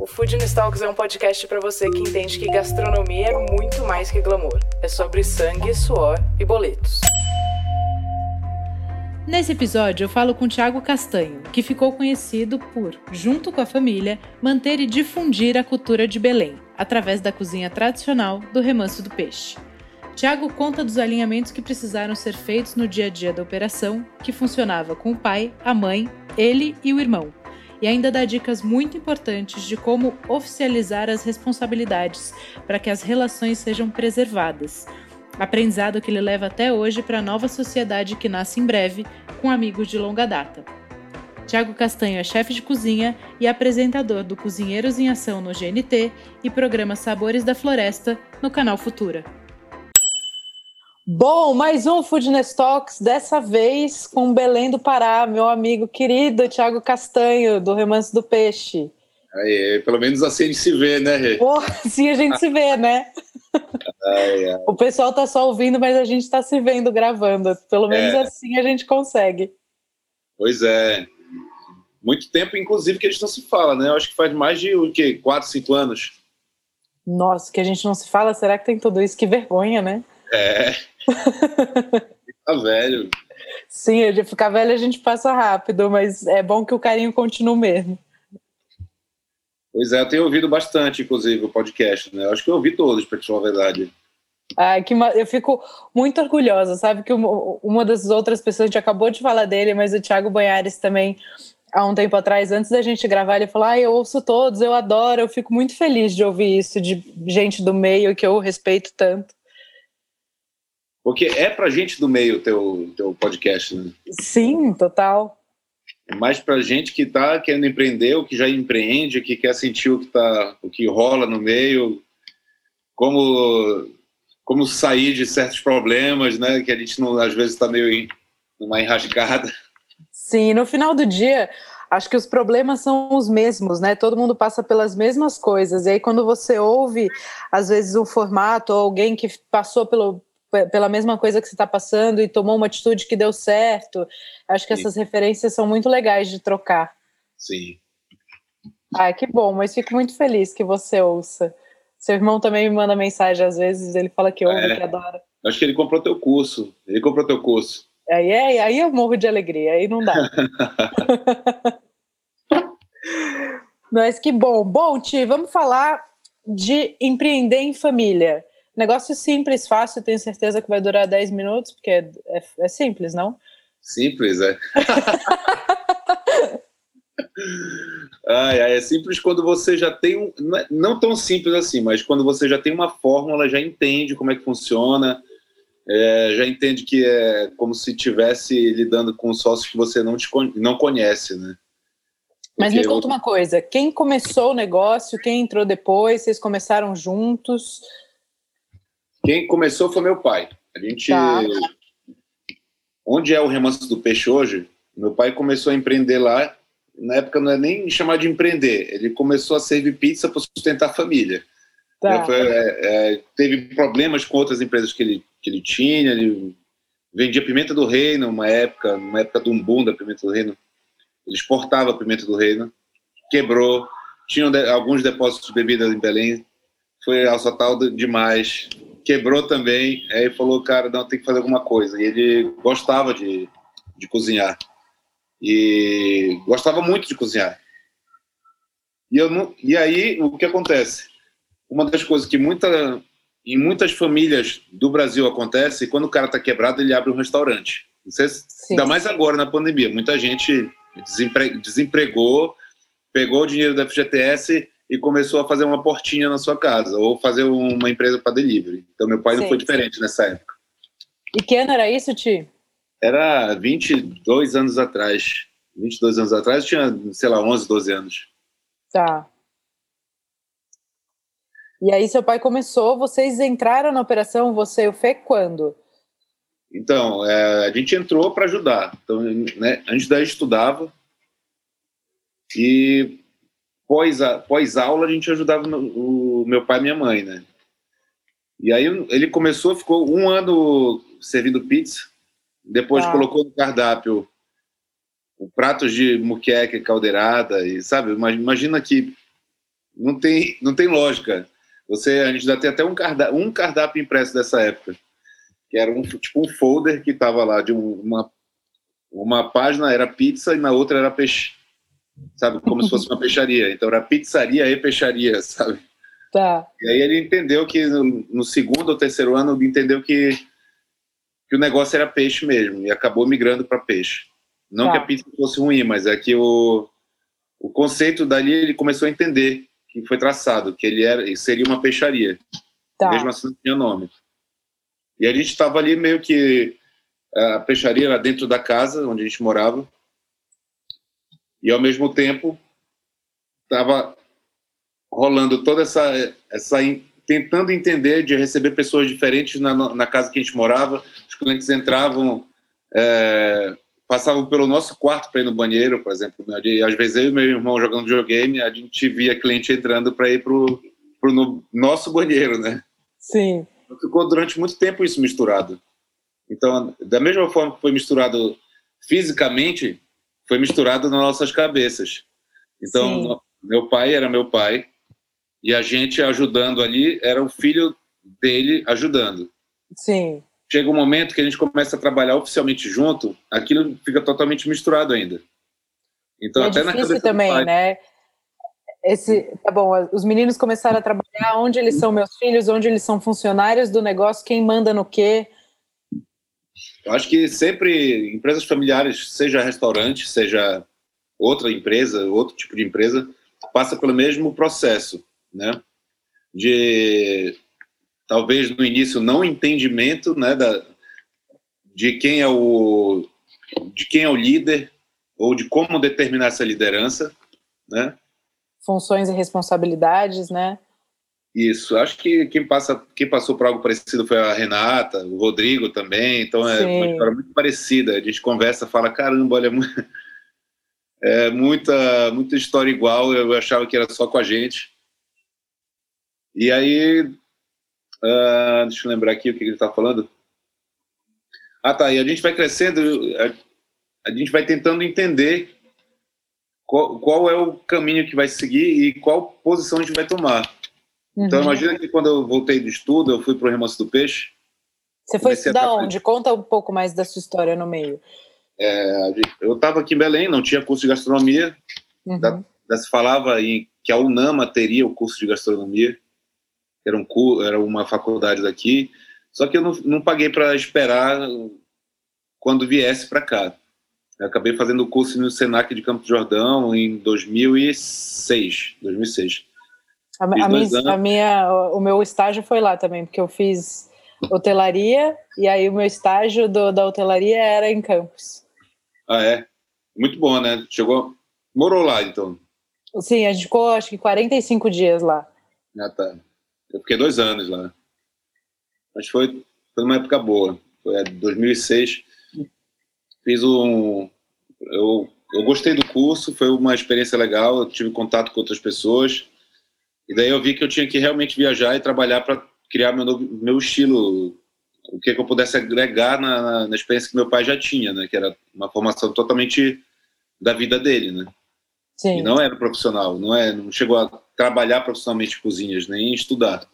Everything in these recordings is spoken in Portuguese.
O Food Talks é um podcast para você que entende que gastronomia é muito mais que glamour. É sobre sangue, suor e boletos. Nesse episódio, eu falo com Tiago Castanho, que ficou conhecido por, junto com a família, manter e difundir a cultura de Belém, através da cozinha tradicional do remanso do peixe. Tiago conta dos alinhamentos que precisaram ser feitos no dia a dia da operação, que funcionava com o pai, a mãe, ele e o irmão, e ainda dá dicas muito importantes de como oficializar as responsabilidades para que as relações sejam preservadas. Aprendizado que ele leva até hoje para a nova sociedade que nasce em breve, com amigos de longa data. Tiago Castanho é chefe de cozinha e apresentador do Cozinheiros em Ação no GNT e programa Sabores da Floresta no canal Futura. Bom, mais um Foodness Talks, dessa vez com Belém do Pará, meu amigo querido Tiago Castanho, do Remanso do Peixe. Aí, pelo menos assim a gente se vê, né, Rê? Oh, sim, a gente se vê, né? Ai, ai. O pessoal tá só ouvindo, mas a gente está se vendo gravando. Pelo menos é. assim a gente consegue. Pois é. Muito tempo, inclusive, que a gente não se fala, né? Eu acho que faz mais de o quê? Quatro, cinco anos. Nossa, que a gente não se fala, será que tem tudo isso? Que vergonha, né? É. Fica velho. Sim, de ficar velho a gente passa rápido, mas é bom que o carinho continue mesmo. Pois é, eu tenho ouvido bastante, inclusive, o podcast, né? Eu acho que eu ouvi todos, para te falar a verdade. Ah, que eu fico muito orgulhosa, sabe? Que uma das outras pessoas, a gente acabou de falar dele, mas o Thiago Banhares também, há um tempo atrás, antes da gente gravar, ele falou: ah, eu ouço todos, eu adoro, eu fico muito feliz de ouvir isso, de gente do meio que eu respeito tanto. Porque é pra gente do meio o teu, teu podcast, né? Sim, total. É mais pra gente que tá querendo empreender, ou que já empreende, que quer sentir o que, tá, o que rola no meio, como, como sair de certos problemas, né? Que a gente não, às vezes está meio em uma enrascada. Sim, no final do dia, acho que os problemas são os mesmos, né? Todo mundo passa pelas mesmas coisas. E aí, quando você ouve, às vezes, um formato ou alguém que passou pelo, pela mesma coisa que você está passando e tomou uma atitude que deu certo. Acho que Sim. essas referências são muito legais de trocar. Sim. Ah, que bom, mas fico muito feliz que você ouça. Seu irmão também me manda mensagem às vezes, ele fala que ouve, é, que adora. Acho que ele comprou teu curso. Ele comprou teu curso. Aí, aí, aí eu morro de alegria, aí não dá. mas que bom. Bom, Ti, vamos falar de empreender em família. Negócio simples, fácil, tenho certeza que vai durar 10 minutos, porque é, é, é simples, não? Simples, é. ai, ai, é simples quando você já tem um. Não é tão simples assim, mas quando você já tem uma fórmula, já entende como é que funciona, é, já entende que é como se estivesse lidando com sócios que você não, te, não conhece, né? Mas me conta eu... uma coisa: quem começou o negócio, quem entrou depois, vocês começaram juntos? Quem começou foi meu pai. A gente. Tá. Onde é o remanso do peixe hoje? Meu pai começou a empreender lá. Na época não é nem chamar de empreender. Ele começou a servir pizza para sustentar a família. Tá. Foi, é, é, teve problemas com outras empresas que ele, que ele tinha. Ele vendia pimenta do reino, uma época, uma época do boom da pimenta do reino. Ele exportava a pimenta do reino, quebrou. Tinham de, alguns depósitos de bebida em Belém. Foi assaltado demais quebrou também, aí falou, cara, não, tem que fazer alguma coisa. E ele gostava de, de cozinhar. E gostava muito de cozinhar. E, eu não, e aí, o que acontece? Uma das coisas que muita, em muitas famílias do Brasil acontece, quando o cara está quebrado, ele abre um restaurante. Você, ainda mais agora na pandemia. Muita gente desempre, desempregou, pegou o dinheiro da FGTS e começou a fazer uma portinha na sua casa, ou fazer uma empresa para delivery. Então, meu pai sim, não foi diferente sim. nessa época. E que ano era isso, Ti? Era 22 anos atrás. 22 anos atrás, eu tinha, sei lá, 11, 12 anos. Tá. E aí, seu pai começou, vocês entraram na operação, você e o Fê, quando? Então, é, a gente entrou para ajudar. Então, né, antes daí estudava e pós, a, pós aula a gente ajudava o, o meu pai e minha mãe, né? E aí ele começou, ficou um ano servindo pizza, depois ah. colocou no cardápio o pratos de muqueca caldeirada e sabe, imagina que não tem não tem lógica. Você a gente já tem até um cardápio, um cardápio impresso dessa época, que era um tipo um folder que estava lá de uma uma página era pizza e na outra era peixe, sabe, como se fosse uma peixaria. Então era pizzaria e peixaria, sabe? Tá. E aí ele entendeu que no, segundo ou terceiro ano ele entendeu que que o negócio era peixe mesmo e acabou migrando para peixe. Não tá. que a pizza fosse ruim, mas é que o, o conceito dali ele começou a entender que foi traçado, que ele era seria uma peixaria. Tá. Mesmo assim não tinha nome. E a gente estava ali meio que a peixaria era dentro da casa onde a gente morava. E ao mesmo tempo estava rolando toda essa essa tentando entender de receber pessoas diferentes na, na casa que a gente morava. Os clientes entravam, é, passavam pelo nosso quarto para ir no banheiro, por exemplo. E às vezes eu e meu irmão jogando videogame, a gente via cliente entrando para ir para o no nosso banheiro, né? Sim. Ficou durante muito tempo isso misturado. Então, da mesma forma que foi misturado fisicamente, foi misturado nas nossas cabeças. Então, Sim. meu pai era meu pai, e a gente ajudando ali era o filho dele ajudando. Sim. Chega um momento que a gente começa a trabalhar oficialmente junto, aquilo fica totalmente misturado ainda. Então, é até na cabeça também, pai, né? Esse, tá bom, os meninos começaram a trabalhar onde eles são meus filhos, onde eles são funcionários do negócio, quem manda no quê. Eu acho que sempre empresas familiares, seja restaurante, seja outra empresa, outro tipo de empresa, passa pelo mesmo processo né? De talvez no início não entendimento, né, da, de quem é o de quem é o líder ou de como determinar essa liderança, né? Funções e responsabilidades, né? Isso, acho que quem, passa, quem passou por algo parecido foi a Renata, o Rodrigo também, então é Sim. uma história muito parecida. A gente conversa, fala, caramba, olha, é muita, muita história igual, eu achava que era só com a gente. E aí, uh, deixa eu lembrar aqui o que ele está falando. Ah, tá. E a gente vai crescendo, a, a gente vai tentando entender qual, qual, é o caminho que vai seguir e qual posição a gente vai tomar. Então, uhum. Então, imagina que quando eu voltei do estudo, eu fui para o Remanso do Peixe. Você foi estudar onde? Conta um pouco mais da sua história no meio. É, eu estava aqui em Belém, não tinha curso de gastronomia. Uhum. Da, da, se falava em, que a UNAMA teria o curso de gastronomia era, um, era uma faculdade daqui, só que eu não, não paguei para esperar quando viesse para cá. Eu acabei fazendo o curso no Senac de Campo Jordão em 2006. 2006. A, a, minha, a, minha, o meu estágio foi lá também, porque eu fiz hotelaria e aí o meu estágio do, da hotelaria era em Campos. Ah, é? Muito bom, né? Chegou, morou lá, então? Sim, a gente ficou acho que 45 dias lá. Ah, tá. Eu fiquei dois anos lá. Mas foi, foi uma época boa. Foi 2006. Fiz um. Eu, eu gostei do curso, foi uma experiência legal. Eu tive contato com outras pessoas. E daí eu vi que eu tinha que realmente viajar e trabalhar para criar meu, novo, meu estilo, o que, que eu pudesse agregar na, na, na, experiência que meu pai já tinha, né? Que era uma formação totalmente da vida dele, né? Sim. E não era profissional, não é, não chegou a trabalhar profissionalmente cozinhas, nem estudar.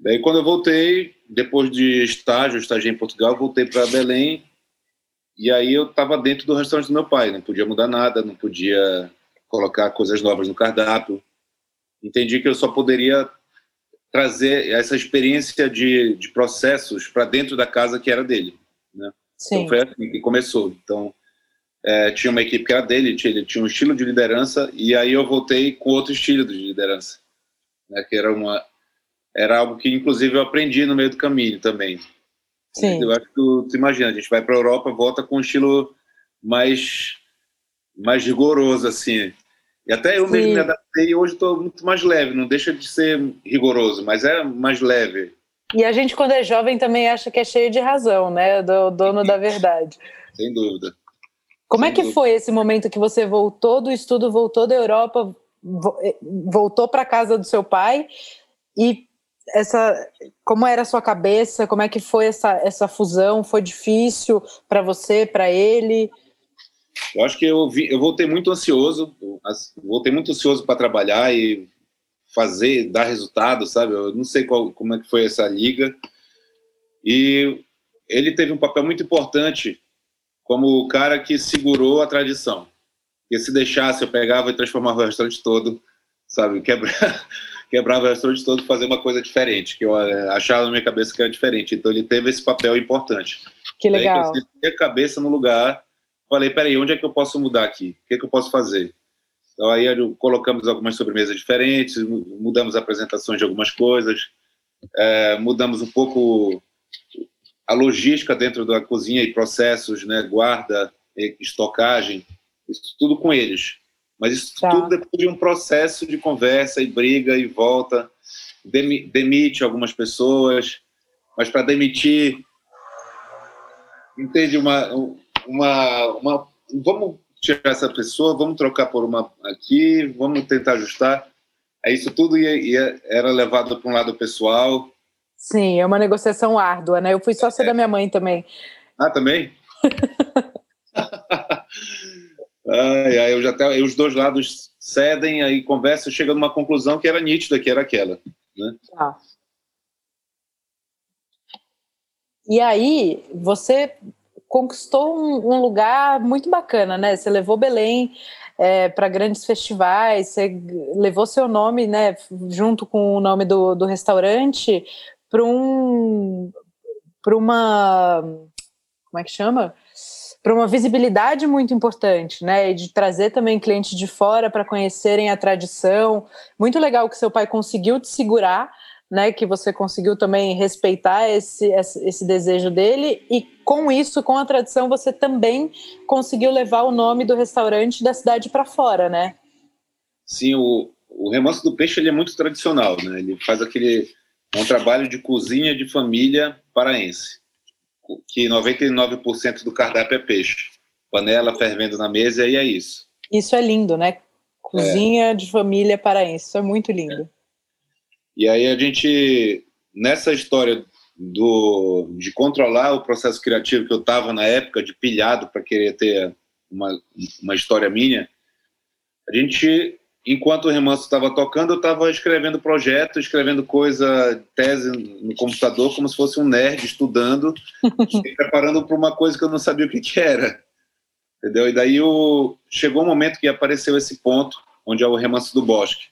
Daí quando eu voltei, depois de estágio, estagiei em Portugal, voltei para Belém e aí eu estava dentro do restaurante do meu pai, não podia mudar nada, não podia colocar coisas novas no cardápio. Entendi que eu só poderia trazer essa experiência de, de processos para dentro da casa que era dele, né? Sim. Então foi assim que começou. Então é, tinha uma equipe que era dele, tinha, ele tinha um estilo de liderança, e aí eu voltei com outro estilo de liderança, né, que era uma era algo que inclusive eu aprendi no meio do caminho também. Sim. Eu acho que tu, tu imagina, a gente vai para a Europa, volta com um estilo mais mais rigoroso assim. E até eu Sim. mesmo me adaptei e hoje estou muito mais leve, não deixa de ser rigoroso, mas é mais leve. E a gente, quando é jovem, também acha que é cheio de razão, né? Do dono da verdade. Sem dúvida. Como Sem é que dúvida. foi esse momento que você voltou do estudo, voltou da Europa, eh, voltou para casa do seu pai e essa como era a sua cabeça como é que foi essa, essa fusão foi difícil para você para ele eu acho que eu, vi, eu voltei muito ansioso voltei muito ansioso para trabalhar e fazer dar resultado sabe eu não sei qual, como é que foi essa liga e ele teve um papel muito importante como o cara que segurou a tradição porque se deixasse eu pegava e transformava o restaurante todo sabe quebrar quebrava o restaurante todo fazer uma coisa diferente, que eu eh, achava na minha cabeça que era diferente. Então ele teve esse papel importante. Que legal. Aí, eu a cabeça no lugar, falei, peraí, onde é que eu posso mudar aqui? O que é que eu posso fazer? Então aí colocamos algumas sobremesas diferentes, mudamos apresentações de algumas coisas, é, mudamos um pouco a logística dentro da cozinha e processos, né, guarda, estocagem, isso tudo com eles. Mas isso tá. tudo depois de um processo de conversa e briga e volta. Demite algumas pessoas, mas para demitir, entende? Uma, uma, uma. Vamos tirar essa pessoa, vamos trocar por uma aqui, vamos tentar ajustar. É isso tudo ia, ia era levado para um lado pessoal. Sim, é uma negociação árdua, né? Eu fui sócia é. da minha mãe também. Ah, também? Ai, ai, eu já até, os dois lados cedem, aí conversa, chega numa conclusão que era nítida, que era aquela. Né? Tá. E aí, você conquistou um, um, lugar muito bacana, né? Você levou Belém é, para grandes festivais, você levou seu nome, né, junto com o nome do, do restaurante, para um, para uma, como é que chama? para uma visibilidade muito importante, né? E de trazer também clientes de fora para conhecerem a tradição. Muito legal que seu pai conseguiu te segurar, né? Que você conseguiu também respeitar esse, esse desejo dele e com isso, com a tradição, você também conseguiu levar o nome do restaurante da cidade para fora, né? Sim, o, o remanso do peixe ele é muito tradicional, né? Ele faz aquele um trabalho de cozinha de família paraense que 99% do cardápio é peixe. Panela fervendo na mesa e é isso. Isso é lindo, né? Cozinha é. de família paraense, isso é muito lindo. É. E aí a gente, nessa história do, de controlar o processo criativo que eu estava na época, de pilhado para querer ter uma, uma história minha, a gente enquanto o Remanso estava tocando, eu estava escrevendo projeto, escrevendo coisa, tese no computador, como se fosse um nerd estudando, preparando para uma coisa que eu não sabia o que, que era. Entendeu? E daí o... chegou um momento que apareceu esse ponto, onde é o Remanso do Bosque.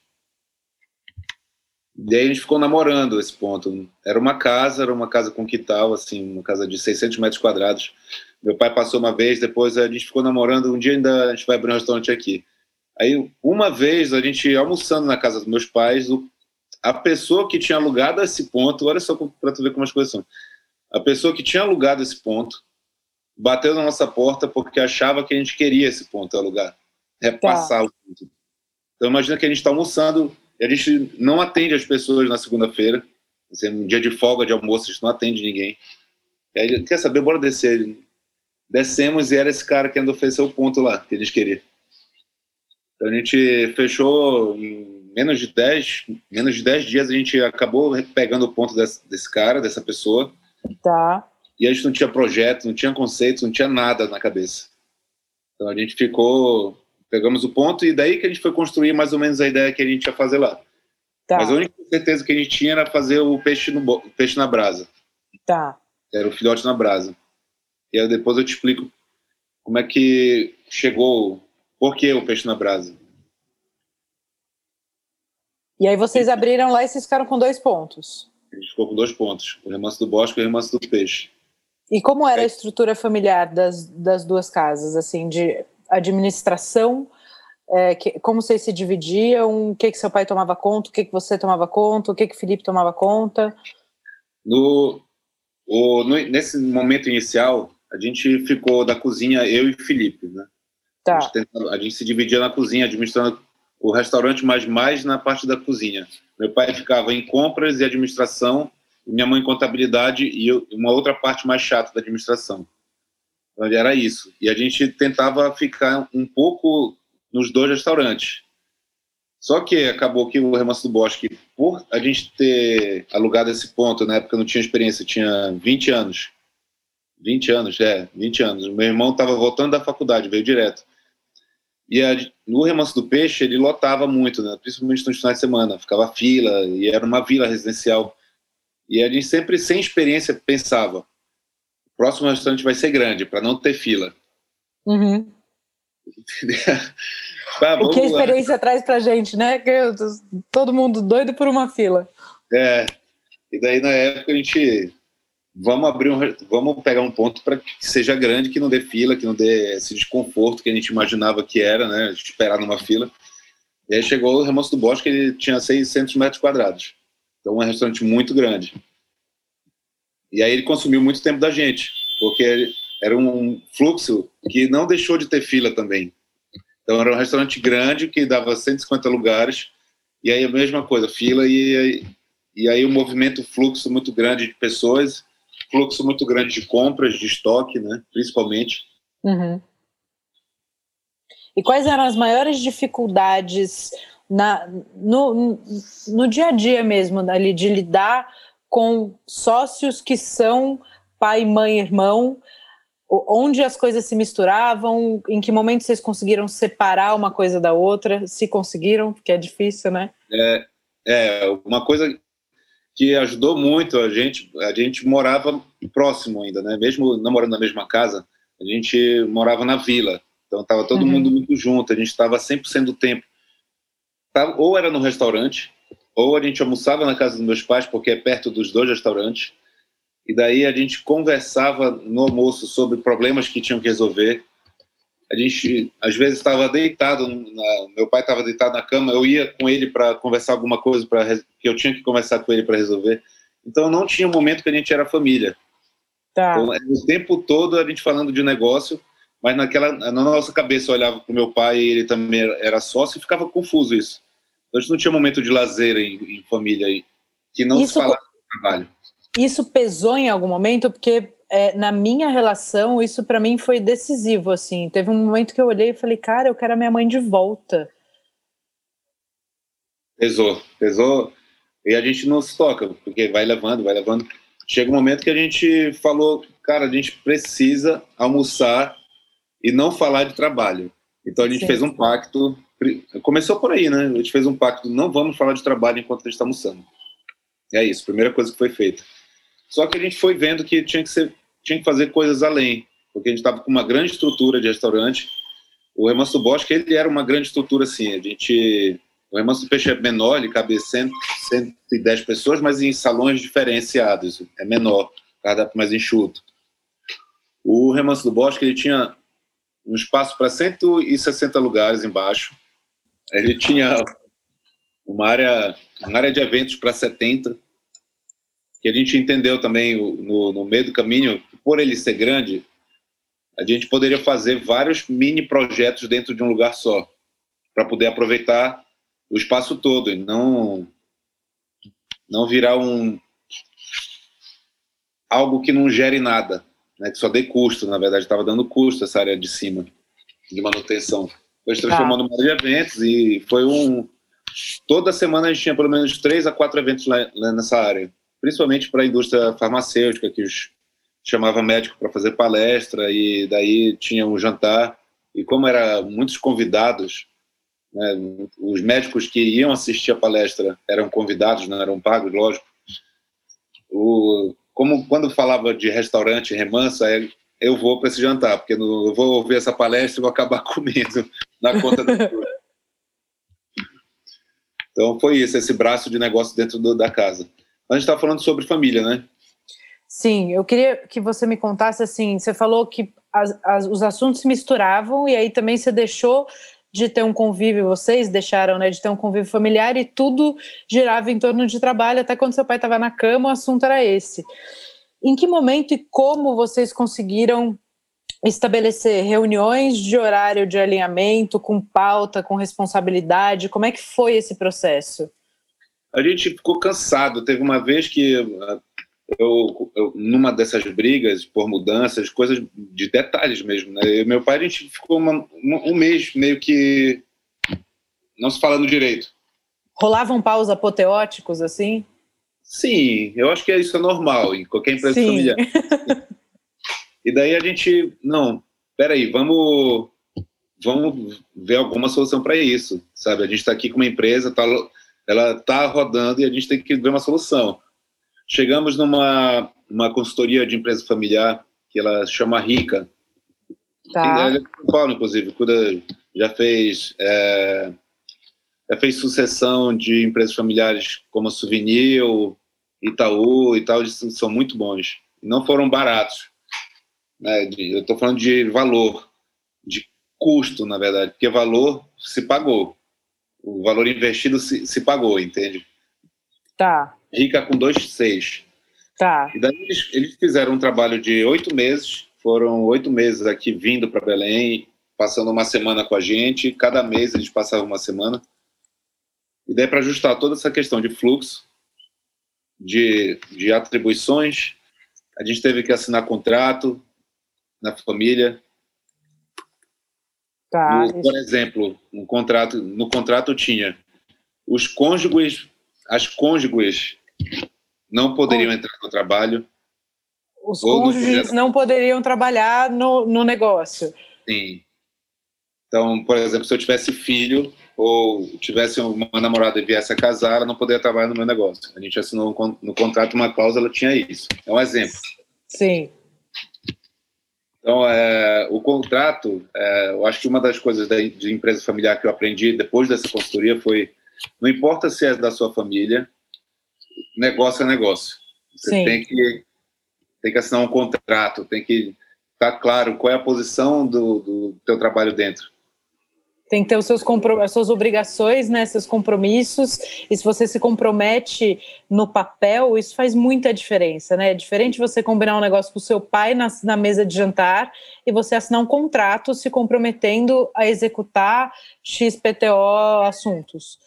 E aí a gente ficou namorando esse ponto. Era uma casa, era uma casa com quintal, assim, uma casa de 600 metros quadrados. Meu pai passou uma vez, depois a gente ficou namorando. Um dia ainda a gente vai abrir um restaurante aqui. Aí, uma vez, a gente almoçando na casa dos meus pais, a pessoa que tinha alugado esse ponto, olha só para tu ver como as coisas são. A pessoa que tinha alugado esse ponto bateu na nossa porta porque achava que a gente queria esse ponto alugar, repassar tá. o ponto. Então, imagina que a gente está almoçando e a gente não atende as pessoas na segunda-feira, assim, um dia de folga de almoço, a gente não atende ninguém. E aí, quer saber, bora descer. Descemos e era esse cara que ainda ofereceu o ponto lá, que eles queriam. Então a gente fechou em menos de 10, menos de 10 dias a gente acabou pegando o ponto desse, desse cara, dessa pessoa. Tá. E a gente não tinha projeto, não tinha conceito, não tinha nada na cabeça. Então a gente ficou, pegamos o ponto e daí que a gente foi construir mais ou menos a ideia que a gente ia fazer lá. Tá. Mas a única certeza que a gente tinha era fazer o peixe, no, peixe na brasa. Tá. Era o filhote na brasa. E aí depois eu te explico como é que chegou por que o peixe na brasa? E aí vocês abriram lá e vocês ficaram com dois pontos. A gente ficou com dois pontos, o remanso do bosque e o remanso do peixe. E como era é. a estrutura familiar das, das duas casas, assim, de administração, é, que, como vocês se dividiam, o que que seu pai tomava conta, o que que você tomava conta, o que que Felipe tomava conta? No, o, no, nesse momento inicial, a gente ficou da cozinha, eu e Felipe, né? Tá. A, gente a gente se dividia na cozinha, administrando o restaurante, mas mais na parte da cozinha. Meu pai ficava em compras e administração minha mãe contabilidade e eu, uma outra parte mais chata da administração. Era isso. E a gente tentava ficar um pouco nos dois restaurantes. Só que acabou que o Remanso do Bosque, por a gente ter alugado esse ponto, na época eu não tinha experiência, tinha 20 anos. 20 anos, é, 20 anos. Meu irmão estava voltando da faculdade, veio direto. E a, no Remanso do Peixe, ele lotava muito, né? principalmente nos finais de semana. Ficava fila, e era uma vila residencial. E a gente sempre, sem experiência, pensava: próximo restaurante vai ser grande, para não ter fila. Uhum. Tá, o que a experiência lá. traz pra gente, né? Que todo mundo doido por uma fila. É. E daí na época a gente vamos abrir um, vamos pegar um ponto para que seja grande, que não dê fila, que não dê esse desconforto que a gente imaginava que era, né? Esperar numa fila. E aí chegou o Remanso do Bosque, ele tinha 600 metros quadrados. Então um restaurante muito grande. E aí ele consumiu muito tempo da gente, porque era um fluxo que não deixou de ter fila também. Então era um restaurante grande que dava 150 lugares, e aí a mesma coisa, fila, e, e aí o um movimento, fluxo muito grande de pessoas, fluxo muito grande de compras, de estoque, né, principalmente. Uhum. E quais eram as maiores dificuldades na, no, no dia a dia mesmo, ali, de lidar com sócios que são pai, mãe, irmão, onde as coisas se misturavam, em que momento vocês conseguiram separar uma coisa da outra, se conseguiram, porque é difícil, né? É, é uma coisa que ajudou muito a gente, a gente morava próximo ainda, né? Mesmo não morando na mesma casa, a gente morava na vila, então estava todo uhum. mundo muito junto, a gente estava 100% do tempo. Ou era no restaurante, ou a gente almoçava na casa dos meus pais, porque é perto dos dois restaurantes, e daí a gente conversava no almoço sobre problemas que tinham que resolver. A gente, às vezes, estava deitado, na, meu pai estava deitado na cama, eu ia com ele para conversar alguma coisa para que eu tinha que conversar com ele para resolver. Então, não tinha um momento que a gente era família. Tá. Então, o tempo todo a gente falando de negócio, mas naquela, na nossa cabeça eu olhava para o meu pai, ele também era sócio, e ficava confuso isso. Então, a gente não tinha momento de lazer em, em família, que não isso se falava do trabalho. Isso pesou em algum momento, porque é, na minha relação, isso para mim foi decisivo, assim. Teve um momento que eu olhei e falei, cara, eu quero a minha mãe de volta. Pesou, pesou. E a gente não se toca, porque vai levando, vai levando. Chega um momento que a gente falou, cara, a gente precisa almoçar e não falar de trabalho. Então a gente Sim. fez um pacto. Começou por aí, né? A gente fez um pacto, não vamos falar de trabalho enquanto a gente está almoçando. É isso, primeira coisa que foi feita. Só que a gente foi vendo que tinha que, ser, tinha que fazer coisas além, porque a gente estava com uma grande estrutura de restaurante. O Remanso Bosque, ele era uma grande estrutura, assim. A gente, o Remanso do Peixe é menor, ele cabe 100, 110 pessoas, mas em salões diferenciados. É menor, cada mais enxuto. O Remanso do Bosque, ele tinha um espaço para 160 lugares embaixo. Ele tinha uma área, uma área de eventos para 70 que a gente entendeu também no, no meio do caminho, por ele ser grande, a gente poderia fazer vários mini projetos dentro de um lugar só, para poder aproveitar o espaço todo e não não virar um algo que não gere nada, né, que só dê custo, na verdade estava dando custo essa área de cima de manutenção. Foi se transformou numa área de eventos e foi um toda semana a gente tinha pelo menos três a quatro eventos lá, lá nessa área. Principalmente para a indústria farmacêutica, que os chamava médico para fazer palestra e daí tinha um jantar. E como era muitos convidados, né, os médicos que iam assistir a palestra eram convidados, não eram pagos, lógico. O, como quando falava de restaurante remansa, eu vou para esse jantar, porque não, eu vou ouvir essa palestra e vou acabar comendo na conta do Então foi isso, esse braço de negócio dentro do, da casa. A gente está falando sobre família, né? Sim, eu queria que você me contasse assim. Você falou que as, as, os assuntos se misturavam e aí também você deixou de ter um convívio, vocês deixaram, né, de ter um convívio familiar e tudo girava em torno de trabalho. Até quando seu pai estava na cama, o assunto era esse. Em que momento e como vocês conseguiram estabelecer reuniões de horário de alinhamento, com pauta, com responsabilidade? Como é que foi esse processo? a gente ficou cansado. Teve uma vez que eu, eu, numa dessas brigas por mudanças, coisas de detalhes mesmo, né? Eu, meu pai, a gente ficou uma, um mês meio que não se falando direito. Rolavam paus apoteóticos, assim? Sim, eu acho que isso é normal em qualquer empresa Sim. familiar. e daí a gente, não, peraí, vamos, vamos ver alguma solução para isso, sabe? A gente está aqui com uma empresa, tá, ela está rodando e a gente tem que ver uma solução. Chegamos numa uma consultoria de empresa familiar que ela chama Rica. Tá. Ela é São Paulo, inclusive, cuida, já fez é, já fez sucessão de empresas familiares como a Souvenir, Itaú e tal, eles são muito bons. Não foram baratos. Né? Eu estou falando de valor, de custo, na verdade, porque valor se pagou. O valor investido se, se pagou, entende? Tá. Rica com dois seis. Tá. E daí eles, eles fizeram um trabalho de oito meses, foram oito meses aqui vindo para Belém, passando uma semana com a gente. Cada mês eles passavam uma semana. E daí para ajustar toda essa questão de fluxo, de, de atribuições, a gente teve que assinar contrato na família. Tá, no, por exemplo, um contrato, no contrato tinha os cônjuges, as cônjuges não poderiam entrar no trabalho. Os cônjuges não poderiam trabalhar no, no negócio. Sim. Então, por exemplo, se eu tivesse filho ou tivesse uma namorada e viesse a casar, ela não poderia trabalhar no meu negócio. A gente assinou no contrato uma cláusula, tinha isso. É um exemplo. Sim. Então, é, o contrato, é, eu acho que uma das coisas da, de empresa familiar que eu aprendi depois dessa consultoria foi: não importa se é da sua família, negócio é negócio. Você Sim. tem que, tem que assinar um contrato, tem que estar tá claro qual é a posição do, do teu trabalho dentro. Tem que ter os seus as suas obrigações, né, seus compromissos, e se você se compromete no papel, isso faz muita diferença, né? É diferente você combinar um negócio com o seu pai na, na mesa de jantar e você assinar um contrato se comprometendo a executar XPTO assuntos.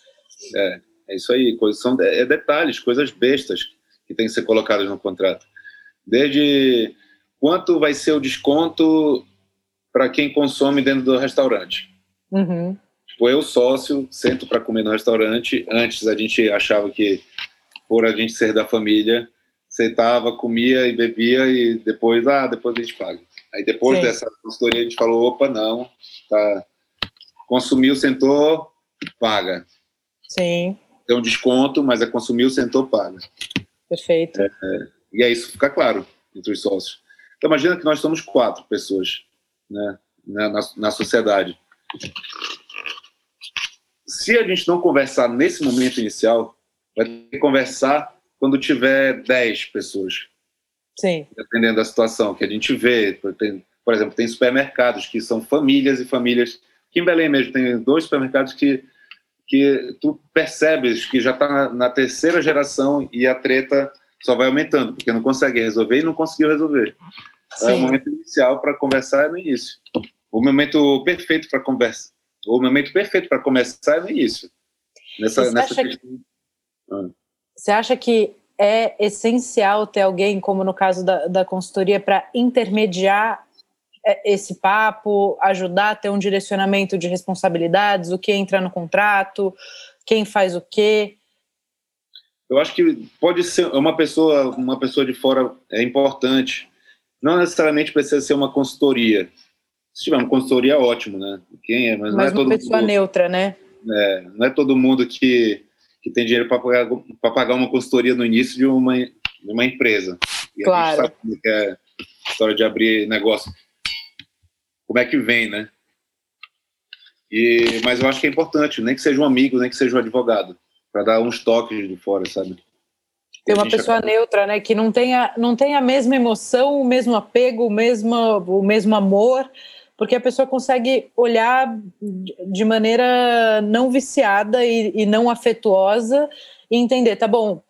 É, é isso aí, são é detalhes, coisas bestas que tem que ser colocadas no contrato. Desde quanto vai ser o desconto para quem consome dentro do restaurante Uhum. Tipo, eu, sócio, sento para comer no restaurante. Antes a gente achava que, por a gente ser da família, sentava, comia e bebia e depois, ah, depois a gente paga. Aí depois Sim. dessa consultoria a gente falou, opa, não, tá, consumiu, sentou, paga. Sim. Tem um desconto, mas é consumiu, sentou, paga. Perfeito. É, é, e é isso fica claro entre os sócios. Então imagina que nós somos quatro pessoas né, na, na sociedade. Se a gente não conversar nesse momento inicial, vai ter que conversar quando tiver 10 pessoas. Sim. Dependendo da situação que a gente vê. Tem, por exemplo, tem supermercados que são famílias e famílias. Aqui em Belém mesmo tem dois supermercados que, que tu percebes que já está na, na, terceira geração e a treta só vai aumentando, porque não consegue resolver e não conseguiu resolver. Sim. É o momento inicial para conversar é no início. O momento perfeito para conversa. O momento perfeito para começar é início. Nessa, você, nessa acha que, ah. você acha que é essencial ter alguém, como no caso da, da consultoria, para intermediar é, esse papo, ajudar a ter um direcionamento de responsabilidades, o que entra no contrato, quem faz o quê? Eu acho que pode ser uma pessoa, uma pessoa de fora é importante. Não necessariamente precisa ser uma consultoria. Se tiver uma consultoria, ótimo, né? Quem é, mas, mas não é todo pessoa mundo, neutra, né? É, não é todo mundo que, que tem dinheiro para pagar, pagar uma consultoria no início de uma, de uma empresa. E claro. a gente sabe que é a história de abrir negócio. Como é que vem, né? E, mas eu acho que é importante, nem que seja um amigo, nem que seja um advogado, para dar uns toques de fora, sabe? Ter uma pessoa acaba... neutra, né? Que não tenha, não tenha a mesma emoção, o mesmo apego, o mesmo, o mesmo amor, porque a pessoa consegue olhar de maneira não viciada e, e não afetuosa e entender, tá bom,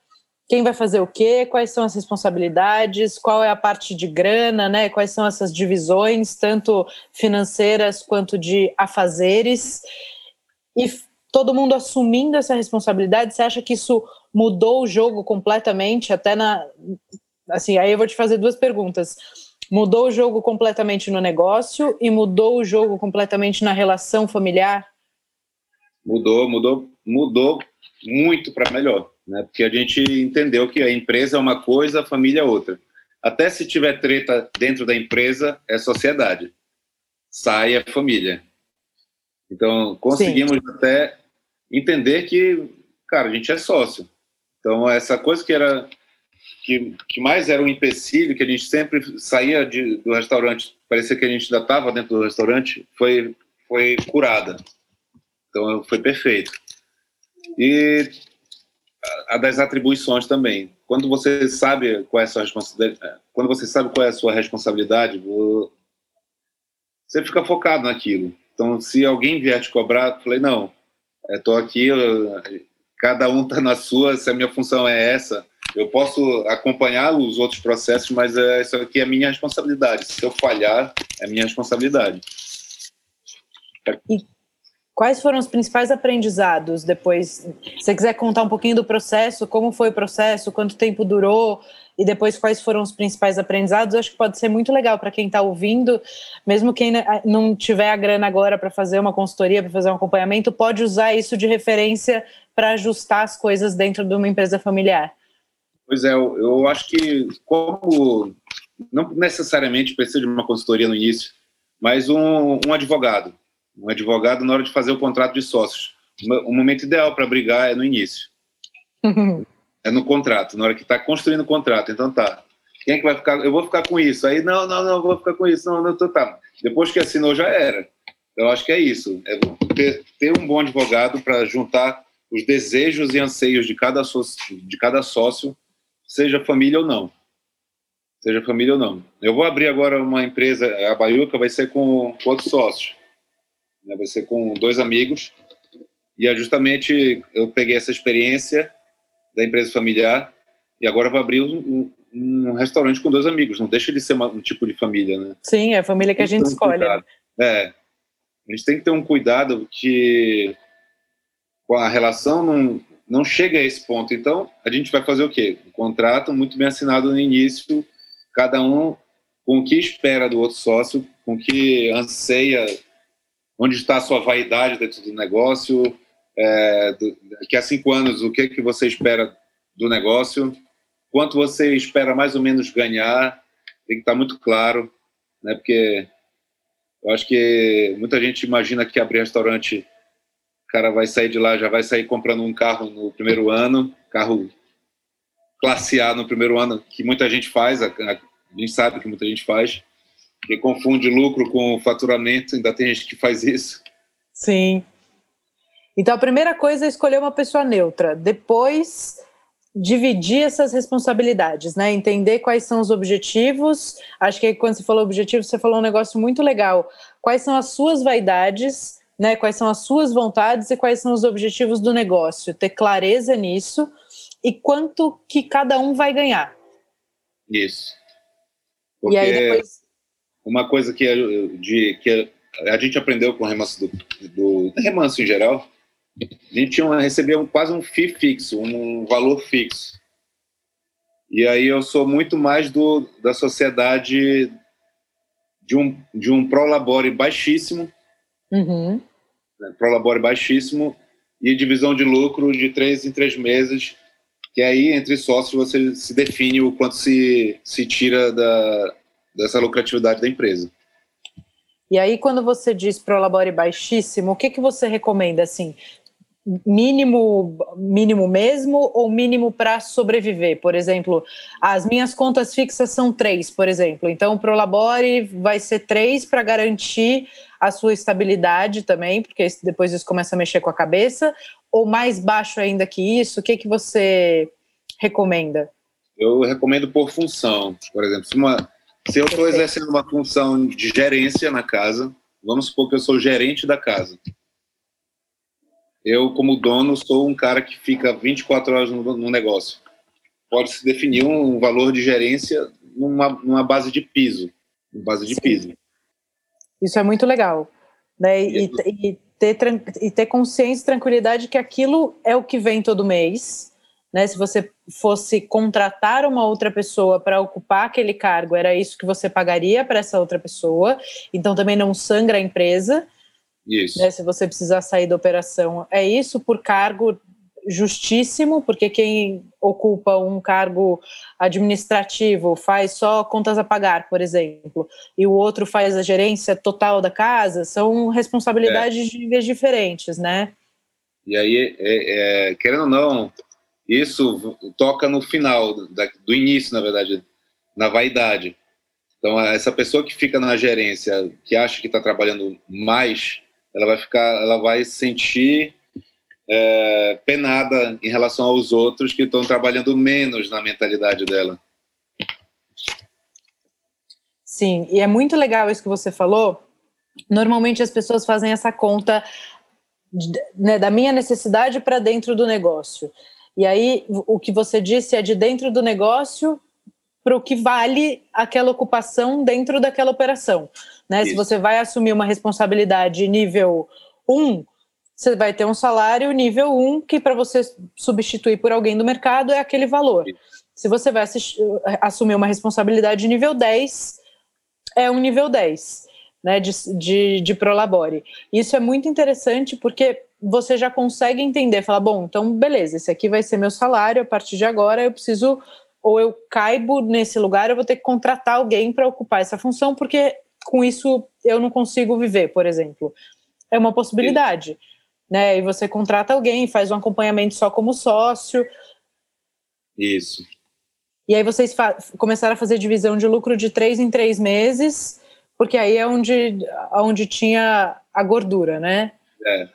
quem vai fazer o quê, quais são as responsabilidades, qual é a parte de grana, né? Quais são essas divisões, tanto financeiras quanto de afazeres. E todo mundo assumindo essa responsabilidade, você acha que isso mudou o jogo completamente, até na, assim, aí eu vou te fazer duas perguntas. Mudou o jogo completamente no negócio e mudou o jogo completamente na relação familiar? Mudou, mudou, mudou muito para melhor, né? Porque a gente entendeu que a empresa é uma coisa, a família é outra. Até se tiver treta dentro da empresa, é sociedade. Sai a família. Então, conseguimos Sim. até entender que, cara, a gente é sócio. Então, essa coisa que era que, que mais era um empecilho, que a gente sempre saía de, do restaurante, parecia que a gente ainda estava dentro do restaurante, foi, foi curada. Então, foi perfeito. E a, das atribuições também. Quando você sabe qual é a sua responsabilidade, quando você sabe qual é a sua responsabilidade, você fica focado naquilo. Então, se alguém vier te cobrar, falei, não, estou aqui, eu, cada um está na sua, se a minha função é essa, eu posso acompanhar os outros processos, mas é, isso aqui é minha responsabilidade. Se eu falhar, é minha responsabilidade. E quais foram os principais aprendizados depois? Se você quiser contar um pouquinho do processo, como foi o processo, quanto tempo durou, e depois quais foram os principais aprendizados, acho que pode ser muito legal para quem está ouvindo, mesmo quem não tiver a grana agora para fazer uma consultoria, para fazer um acompanhamento, pode usar isso de referência para ajustar as coisas dentro de uma empresa familiar. Pois é, eu, eu acho que como não necessariamente precisa de uma consultoria no início, mas um, um advogado, um advogado na hora de fazer o contrato de sócios. O momento ideal para brigar é no início. É no contrato, na hora que está construindo o contrato. Então tá. Quem é que vai ficar? Eu vou ficar com isso. Aí, não, não, não, vou ficar com isso. Não, não, tô, tá. Depois que assinou, já era. Eu acho que é isso. É ter, ter um bom advogado para juntar os desejos e anseios de cada, sócio, de cada sócio, seja família ou não. Seja família ou não. Eu vou abrir agora uma empresa, a Baiuca vai ser com, com outros sócios. Né? Vai ser com dois amigos. E é justamente eu peguei essa experiência da empresa familiar e agora vai abrir um, um, um, restaurante com dois amigos. Não deixa de ser uma, um tipo de família, né? Sim, é a família que a gente escolhe. Um é, a gente tem que ter um cuidado que a relação não, não chega a esse ponto. Então, a gente vai fazer o quê? Um contrato muito bem assinado no início, cada um com o que espera do outro sócio, com o que anseia, onde está a sua vaidade dentro do negócio, é, daqui a cinco anos, o que, que você espera do negócio, quanto você espera mais ou menos ganhar, tem que estar muito claro, né? Porque eu acho que muita gente imagina que abrir restaurante, o cara vai sair de lá, já vai sair comprando um carro no primeiro ano, carro classe A no primeiro ano, que muita gente faz, a, gente sabe que muita gente faz, que confunde lucro com faturamento, ainda tem gente que faz isso. Sim. Então, a primeira coisa é escolher uma pessoa neutra. Depois, dividir essas responsabilidades, né? Entender quais são os objetivos. Acho que quando você falou objetivo, você falou um negócio muito legal. Quais são as suas vaidades, né? Quais são as suas vontades e quais são os objetivos do negócio. Ter clareza nisso e quanto que cada um vai ganhar. Isso. Porque e aí depois... uma coisa que a, de, que a gente aprendeu com o remanso do, do remanso em geral a gente recebia quase um FII fixo, um valor fixo. E aí eu sou muito mais do, da sociedade de um, de um prolabore baixíssimo, uhum. Né, prolabore baixíssimo, e divisão de lucro de três em três meses, que aí entre sócios você se define o quanto se, se tira da, dessa lucratividade da empresa. E aí, quando você diz prolabore baixíssimo, o que, que você recomenda? Assim, mínimo mínimo mesmo ou mínimo para sobreviver? Por exemplo, as minhas contas fixas são três, por exemplo. Então, o Prolabore vai ser três para garantir a sua estabilidade também, porque depois isso começa a mexer com a cabeça. Ou mais baixo ainda que isso? O que, que você recomenda? Eu recomendo por função. Por exemplo, se, uma, se eu estou exercendo uma função de gerência na casa, vamos supor que eu sou gerente da casa eu, como dono, sou um cara que fica 24 horas no, no negócio. Pode-se definir um valor de gerência numa, numa base de piso. Base de Sim. piso. Isso é muito legal. Né? E, e, ter, e ter consciência e tranquilidade que aquilo é o que vem todo mês. né? Se você fosse contratar uma outra pessoa para ocupar aquele cargo, era isso que você pagaria para essa outra pessoa. Então também não sangra a empresa. Isso. Né? Se você precisar sair da operação, é isso por cargo justíssimo, porque quem ocupa um cargo administrativo faz só contas a pagar, por exemplo, e o outro faz a gerência total da casa, são responsabilidades é. de níveis diferentes, né? E aí, é, é, querendo ou não, isso toca no final, do início, na verdade, na vaidade. Então, essa pessoa que fica na gerência, que acha que está trabalhando mais, ela vai ficar, ela vai sentir é, penada em relação aos outros que estão trabalhando menos na mentalidade dela. Sim, e é muito legal isso que você falou. Normalmente as pessoas fazem essa conta né, da minha necessidade para dentro do negócio. E aí, o que você disse é de dentro do negócio para o que vale aquela ocupação dentro daquela operação. Né? Se você vai assumir uma responsabilidade nível 1, você vai ter um salário nível 1, que para você substituir por alguém do mercado é aquele valor. Isso. Se você vai assumir uma responsabilidade nível 10, é um nível 10 né, de, de, de Prolabore. Isso é muito interessante porque você já consegue entender, falar, bom, então beleza, esse aqui vai ser meu salário, a partir de agora eu preciso, ou eu caibo nesse lugar, eu vou ter que contratar alguém para ocupar essa função, porque com isso eu não consigo viver, por exemplo. É uma possibilidade. Né? E você contrata alguém, faz um acompanhamento só como sócio. Isso. E aí vocês começaram a fazer divisão de lucro de três em três meses, porque aí é onde, onde tinha a gordura, né? É.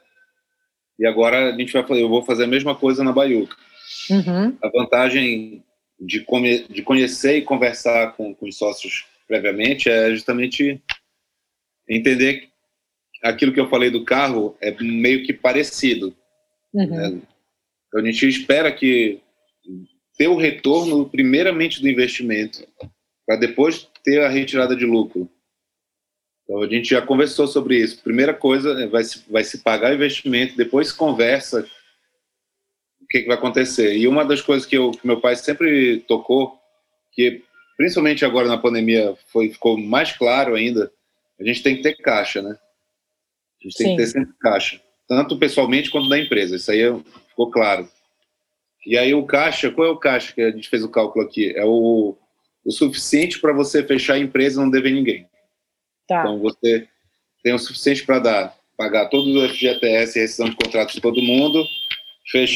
E agora a gente vai fazer, eu vou fazer a mesma coisa na Baiuca. Uhum. A vantagem de, come, de conhecer e conversar com, com os sócios previamente é justamente entender aquilo que eu falei do carro é meio que parecido. Uhum. Né? Então a gente espera que ter o retorno primeiramente do investimento para depois ter a retirada de lucro. Então a gente já conversou sobre isso. Primeira coisa, é, vai se, vai se pagar o investimento, depois conversa que, que vai acontecer. E uma das coisas que, eu, que meu pai sempre tocou, que principalmente agora na pandemia foi, ficou mais claro ainda, a gente tem que ter caixa, né? A gente tem Sim. que ter sempre caixa, tanto pessoalmente quanto da empresa. Isso aí é, ficou claro. E aí o caixa, qual é o caixa que a gente fez o cálculo aqui? É o, o suficiente para você fechar a empresa e não dever ninguém. Tá. Então você tem o suficiente para dar, pagar todos os FGTS, rescisão de contratos de todo mundo,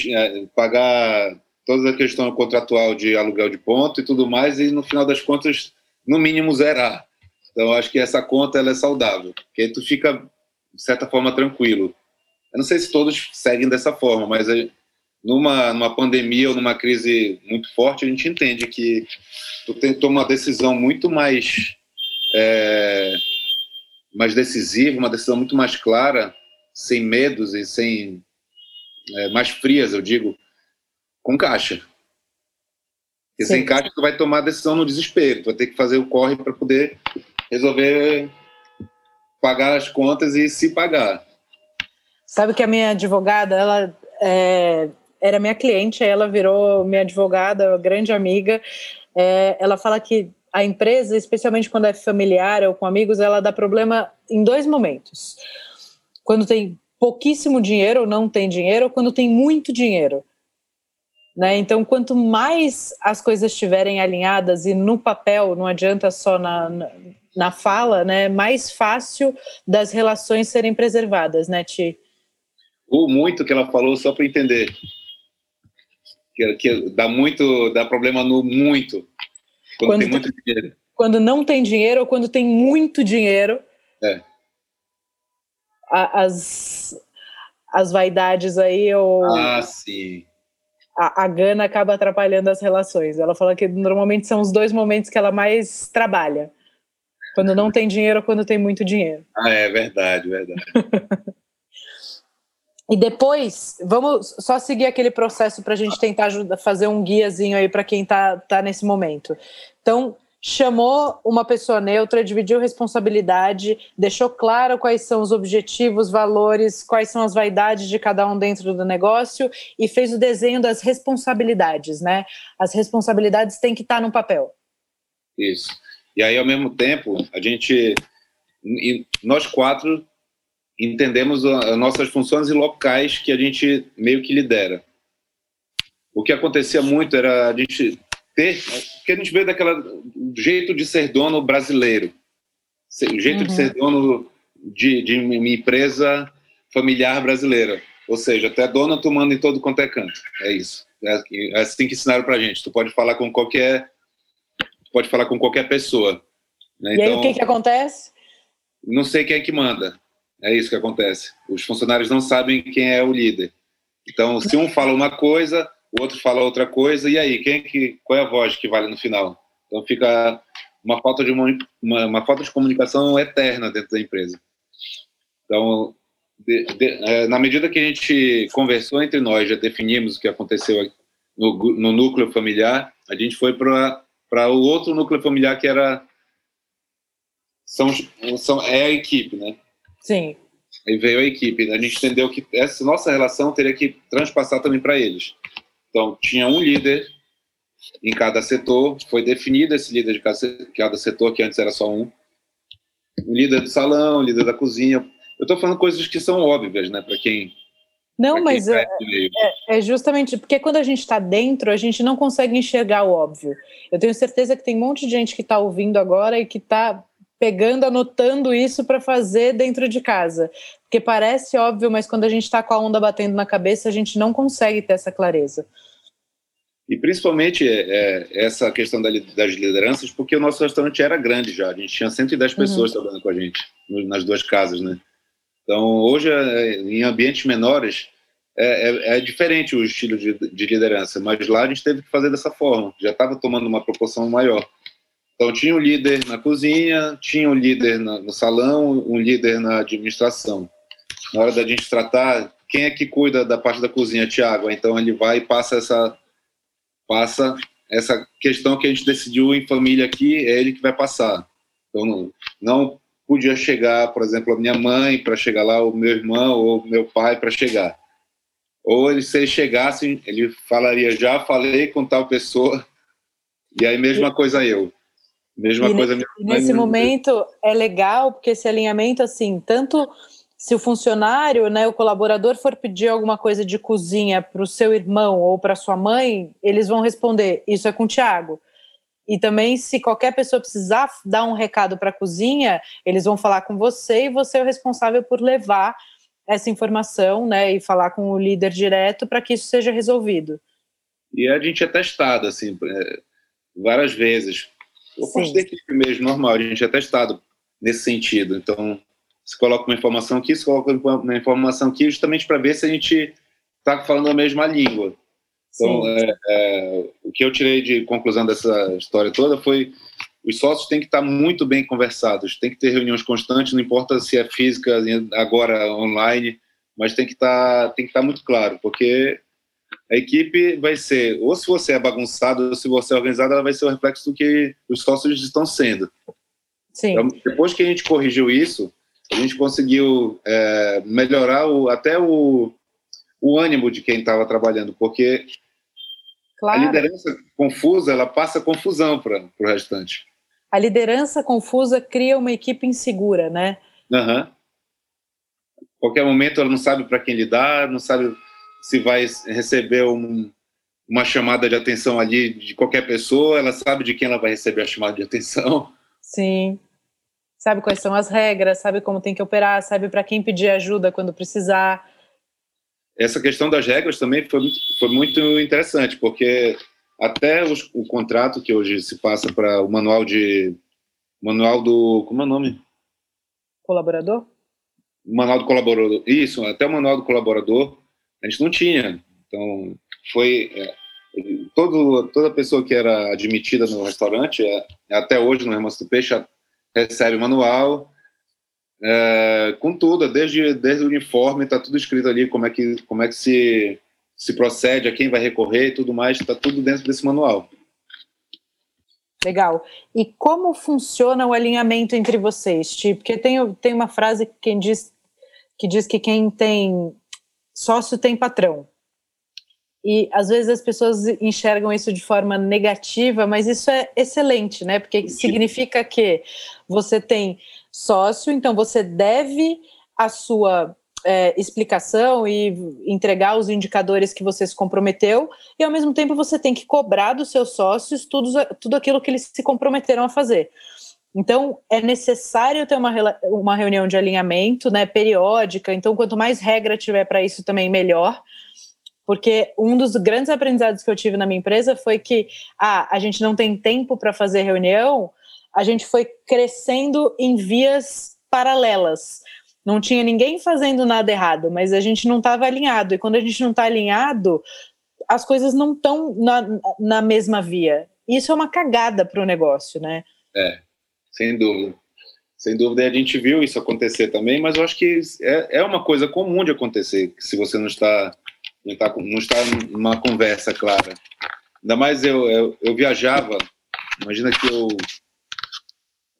é, pagar toda a questão contratual de aluguel de ponto e tudo mais, e no final das contas, no mínimo, zerar. Então, acho que essa conta ela é saudável, porque aí tu fica, de certa forma, tranquilo. Eu não sei se todos seguem dessa forma, mas numa, numa pandemia ou numa crise muito forte, a gente entende que tu tem que tomar uma decisão muito mais é, mais decisiva, uma decisão muito mais clara, sem medos e sem é, mais frias, eu digo, com caixa. Porque Sim. sem caixa tu vai tomar a decisão no desespero, tu vai ter que fazer o corre para poder resolver pagar as contas e se pagar. Sabe que a minha advogada, ela é, era minha cliente, ela virou minha advogada, grande amiga. É, ela fala que a empresa, especialmente quando é familiar ou com amigos, ela dá problema em dois momentos. Quando tem pouquíssimo dinheiro ou não tem dinheiro, ou quando tem muito dinheiro. Né? Então, quanto mais as coisas estiverem alinhadas e no papel, não adianta só na, na, na fala, né? mais fácil das relações serem preservadas, né, Ti? O muito que ela falou, só para entender. Que, que dá muito, dá problema no muito. Quando, quando tem muito dinheiro. Quando não tem dinheiro ou quando tem muito dinheiro. É. A, as, as vaidades aí ou. Ah, sim. A, a Gana acaba atrapalhando as relações. Ela fala que normalmente são os dois momentos que ela mais trabalha. Quando não tem dinheiro ou quando tem muito dinheiro. Ah, é verdade, verdade. E depois, vamos só seguir aquele processo para a gente tentar ajudar, fazer um guiazinho aí para quem está tá nesse momento. Então, chamou uma pessoa neutra, dividiu responsabilidade, deixou claro quais são os objetivos, valores, quais são as vaidades de cada um dentro do negócio e fez o desenho das responsabilidades, né? As responsabilidades têm que estar no papel. Isso. E aí, ao mesmo tempo, a gente, nós quatro, entendemos as nossas funções e locais que a gente meio que lidera. O que acontecia muito era a gente ter, que a gente vê daquela jeito de ser dono brasileiro, o jeito uhum. de ser dono de, de uma empresa familiar brasileira. Ou seja, até dona tu manda em todo quanto é canto. É isso. É, é assim que ensinaram pra gente. Tu pode falar com qualquer pode falar com qualquer pessoa. Né? E então, aí o que, que acontece? Não sei quem é que manda. É isso que acontece. Os funcionários não sabem quem é o líder. Então, se um fala uma coisa, o outro fala outra coisa, e aí, quem é que, qual é a voz que vale no final? Então fica uma falta de, uma, uma, uma falta de comunicação eterna dentro da empresa. Então, de, de, é, na medida que a gente conversou entre nós, já definimos o que aconteceu no, no núcleo familiar, a gente foi para o outro núcleo familiar que era são, são é a equipe, né? Sim. Aí veio a equipe. A gente entendeu que essa nossa relação teria que transpassar também para eles. Então, tinha um líder em cada setor, foi definido esse líder de cada setor, que antes era só um. O líder do salão, o líder da cozinha. Eu estou falando coisas que são óbvias, né, para quem. Não, mas é, é, é, justamente porque quando a gente está dentro, a gente não consegue enxergar o óbvio. Eu tenho certeza que tem um monte de gente que está ouvindo agora e que está pegando, anotando isso para fazer dentro de casa. Porque parece óbvio, mas quando a gente está com a onda batendo na cabeça, a gente não consegue ter essa clareza. E principalmente é, é, essa questão das lideranças, porque o nosso restaurante era grande já, a gente tinha 110 uhum. pessoas uhum. trabalhando com a gente nas duas casas, né? Então, hoje, é, em ambientes menores, é, é, é, diferente o estilo de, de, liderança, mas lá a gente teve que fazer dessa forma, já estava tomando uma proporção maior. Então, tinha um líder na cozinha, tinha um líder na, no salão, um líder na administração. Na hora da gente tratar, quem é que cuida da parte da cozinha, Tiago? Então, ele vai e passa essa passa essa questão que a gente decidiu em família aqui, é ele que vai passar. Então, não, não podia chegar, por exemplo, a minha mãe para chegar lá, o meu irmão ou meu pai para chegar. Ou ele, se ele chegasse, ele falaria, já falei com tal pessoa, e aí mesma coisa eu. Mesma e coisa nesse, nesse momento é legal, porque esse alinhamento, assim, tanto se o funcionário, né, o colaborador for pedir alguma coisa de cozinha para o seu irmão ou para sua mãe, eles vão responder: Isso é com o Tiago. E também, se qualquer pessoa precisar dar um recado para a cozinha, eles vão falar com você e você é o responsável por levar essa informação né, e falar com o líder direto para que isso seja resolvido. E a gente é testado assim, é, várias vezes. Eu posso ter equipe mesmo, normal, a gente é testado nesse sentido. Então, se coloca uma informação aqui, se coloca uma informação aqui, justamente para ver se a gente está falando a mesma língua. Então, é, é, o que eu tirei de conclusão dessa história toda foi os sócios têm que estar muito bem conversados, tem que ter reuniões constantes, não importa se é física, agora online, mas tem que estar, tá, tem que estar tá muito claro, porque a equipe vai ser, ou se você é bagunçado, ou se você é organizado, ela vai ser o reflexo do que os sócios estão sendo. Sim. Então, depois que a gente corrigiu isso, a gente conseguiu é, melhorar o, até o, o ânimo de quem estava trabalhando, porque claro. a liderança confusa ela passa confusão para o restante. A liderança confusa cria uma equipe insegura, né? Uhum. Qualquer momento ela não sabe para quem lidar, não sabe se vai receber um, uma chamada de atenção ali de qualquer pessoa, ela sabe de quem ela vai receber a chamada de atenção. Sim sabe quais são as regras, sabe como tem que operar, sabe para quem pedir ajuda quando precisar. Essa questão das regras também foi muito, foi muito interessante, porque até os, o contrato que hoje se passa para o manual de manual do como é o nome? Colaborador? O manual do colaborador. Isso, até o manual do colaborador a gente não tinha. Então foi é, todo, toda pessoa que era admitida no restaurante, é, até hoje no Remanso do Peixe, recebe o manual, é, com tudo, desde, desde o uniforme, está tudo escrito ali, como é que, como é que se, se procede, a quem vai recorrer e tudo mais, está tudo dentro desse manual. Legal. E como funciona o alinhamento entre vocês? Tipo, porque tem, tem uma frase que, diz, que diz que quem tem sócio tem patrão. E às vezes as pessoas enxergam isso de forma negativa, mas isso é excelente, né? Porque significa que você tem sócio, então você deve a sua é, explicação e entregar os indicadores que você se comprometeu, e ao mesmo tempo você tem que cobrar dos seus sócios tudo, tudo aquilo que eles se comprometeram a fazer. Então, é necessário ter uma, uma reunião de alinhamento né, periódica. Então, quanto mais regra tiver para isso, também melhor. Porque um dos grandes aprendizados que eu tive na minha empresa foi que ah, a gente não tem tempo para fazer reunião, a gente foi crescendo em vias paralelas. Não tinha ninguém fazendo nada errado, mas a gente não estava alinhado. E quando a gente não está alinhado, as coisas não estão na, na mesma via. Isso é uma cagada para o negócio, né? É, sem dúvida. Sem dúvida, a gente viu isso acontecer também, mas eu acho que é, é uma coisa comum de acontecer, se você não está, não está, não está numa conversa clara. Ainda mais eu, eu, eu viajava, imagina que eu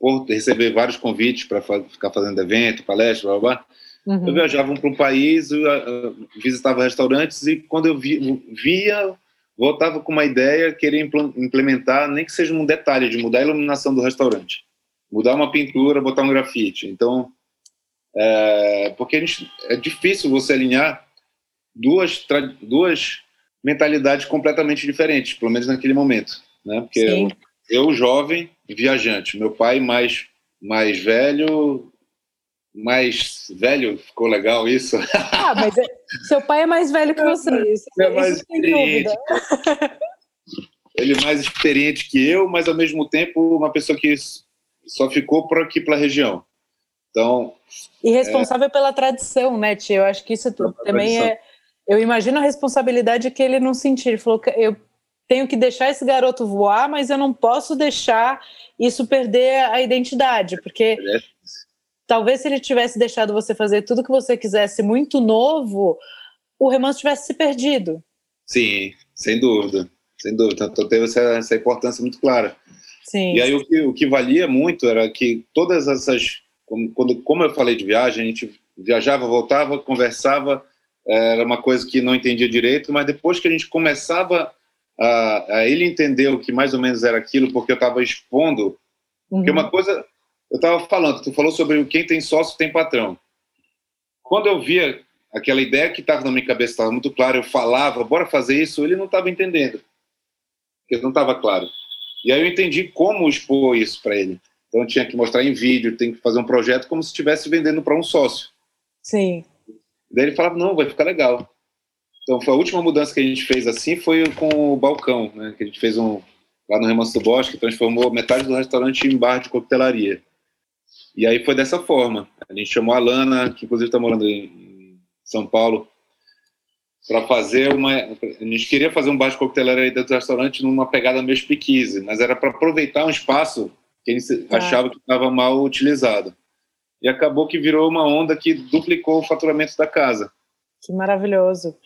por receber vários convites para ficar fazendo evento, palestra, blá, blá, blá. Uhum. Eu viajava para um país, visitava restaurantes e quando eu via, voltava com uma ideia, queria implementar, nem que seja um detalhe de mudar a iluminação do restaurante, mudar uma pintura, botar um grafite. Então, é, porque a gente, é difícil você alinhar duas, duas mentalidades completamente diferentes, pelo menos naquele momento, né? Porque Sim eu jovem, viajante. Meu pai mais mais velho, mais velho, ficou legal isso? Ah, mas é, seu pai é mais velho que você, isso, é mais isso experiente. Ele é mais experiente que eu, mas ao mesmo tempo uma pessoa que só ficou por aqui pela região. Então. E responsável é... pela tradição, né, Tia? Eu acho que isso também tradição. é. Eu imagino a responsabilidade que ele não sentir. Ele falou que eu tenho que deixar esse garoto voar, mas eu não posso deixar isso perder a identidade, porque é. talvez se ele tivesse deixado você fazer tudo que você quisesse muito novo, o remanso tivesse se perdido. Sim, sem dúvida, sem dúvida. Então teve essa, essa importância muito clara. Sim. E aí o que, o que valia muito era que todas essas, como, quando, como eu falei de viagem, a gente viajava, voltava, conversava, era uma coisa que não entendia direito, mas depois que a gente começava a, ele entendeu que mais ou menos era aquilo porque eu estava expondo. Uhum. Porque uma coisa, eu estava falando, tu falou sobre quem tem sócio tem patrão. Quando eu via aquela ideia que estava na minha cabeça estava muito clara, eu falava, bora fazer isso, ele não estava entendendo, porque não estava claro. E aí eu entendi como expor isso para ele. Então eu tinha que mostrar em vídeo, tem que fazer um projeto como se estivesse vendendo para um sócio. Sim. Daí ele falava, não, vai ficar legal. Então, foi a última mudança que a gente fez assim foi com o balcão, né? Que a gente fez um lá no Remanso do Bosque, transformou metade do restaurante em bar de coquetelaria. E aí foi dessa forma. A gente chamou a Lana, que inclusive está morando em São Paulo, para fazer uma. A gente queria fazer um bar de coquetelaria dentro do restaurante numa pegada meio speakeasy, mas era para aproveitar um espaço que a gente ah. achava que estava mal utilizado. E acabou que virou uma onda que duplicou o faturamento da casa. Que maravilhoso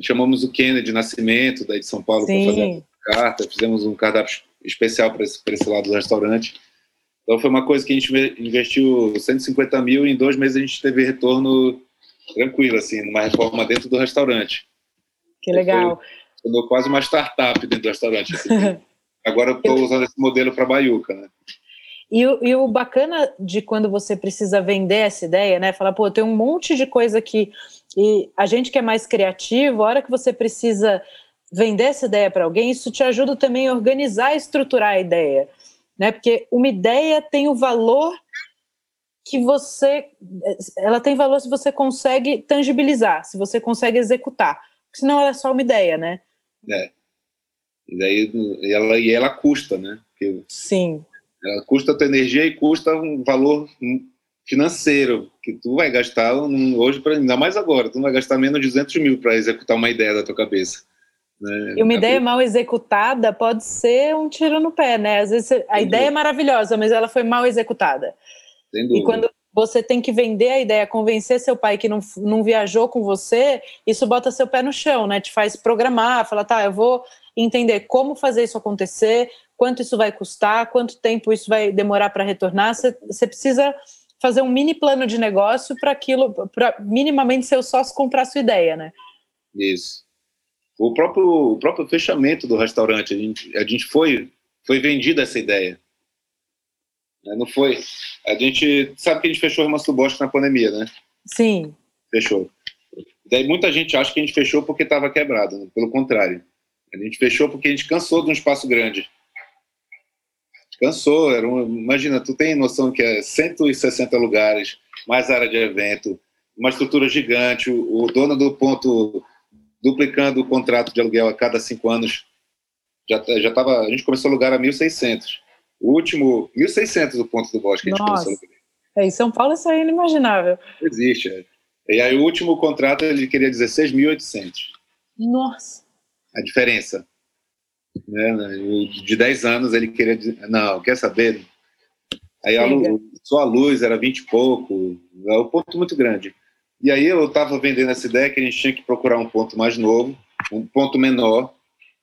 chamamos o Kennedy Nascimento, daí de São Paulo, para fazer a carta, fizemos um cardápio especial para esse, esse lado do restaurante. Então foi uma coisa que a gente investiu 150 mil e em dois meses a gente teve retorno tranquilo, assim, numa reforma dentro do restaurante. Que legal. Tornou quase uma startup dentro do restaurante. Assim. Agora eu estou usando esse modelo para Baiuca, né? E, e, o bacana de quando você precisa vender essa ideia, né? Falar, pô, tem um monte de coisa que e a gente que é mais criativo, a hora que você precisa vender essa ideia para alguém, isso te ajuda também a organizar e estruturar a ideia, né? Porque uma ideia tem o valor que você, ela tem valor se você consegue tangibilizar, se você consegue executar, porque senão ela é só uma ideia, né? É. E daí e ela e ela custa, né? Porque Sim. Ela custa a tua energia e custa um valor financeiro que tu vai gastar hoje, pra, ainda mais agora, tu não vai gastar menos de 200 mil para executar uma ideia da tua cabeça. Né? E uma ideia mal executada pode ser um tiro no pé, né? Às vezes a Sem ideia dúvida. é maravilhosa, mas ela foi mal executada. E quando você tem que vender a ideia, convencer seu pai que não, não viajou com você, isso bota seu pé no chão, né? Te faz programar, falar, tá, eu vou entender como fazer isso acontecer, quanto isso vai custar, quanto tempo isso vai demorar para retornar. Você precisa fazer um mini plano de negócio para aquilo, para minimamente seu sócio comprar a sua ideia, né? Isso. O próprio, o próprio fechamento do restaurante, a gente, a gente foi, foi vendida essa ideia. Né, não foi. A gente sabe que a gente fechou do Bosque na pandemia, né? Sim. Fechou. Daí muita gente acha que a gente fechou porque estava quebrado. Né? Pelo contrário. A gente fechou porque a gente cansou de um espaço grande. Cansou. Era um, imagina, tu tem noção que é 160 lugares, mais área de evento, uma estrutura gigante, o, o dono do ponto duplicando o contrato de aluguel a cada cinco anos. Já, já tava, a gente começou a alugar a 1.600. O último, 1.600 o ponto do bosque que a gente Nossa. começou a alugar. É, em São Paulo isso é inimaginável. Existe, é. E aí o último contrato ele queria 16.800. Nossa. A diferença. Né? De 10 anos ele queria dizer, não, quer saber? Aí a luz, só a luz era 20 e pouco, é um ponto muito grande. E aí eu estava vendendo essa ideia que a gente tinha que procurar um ponto mais novo, um ponto menor.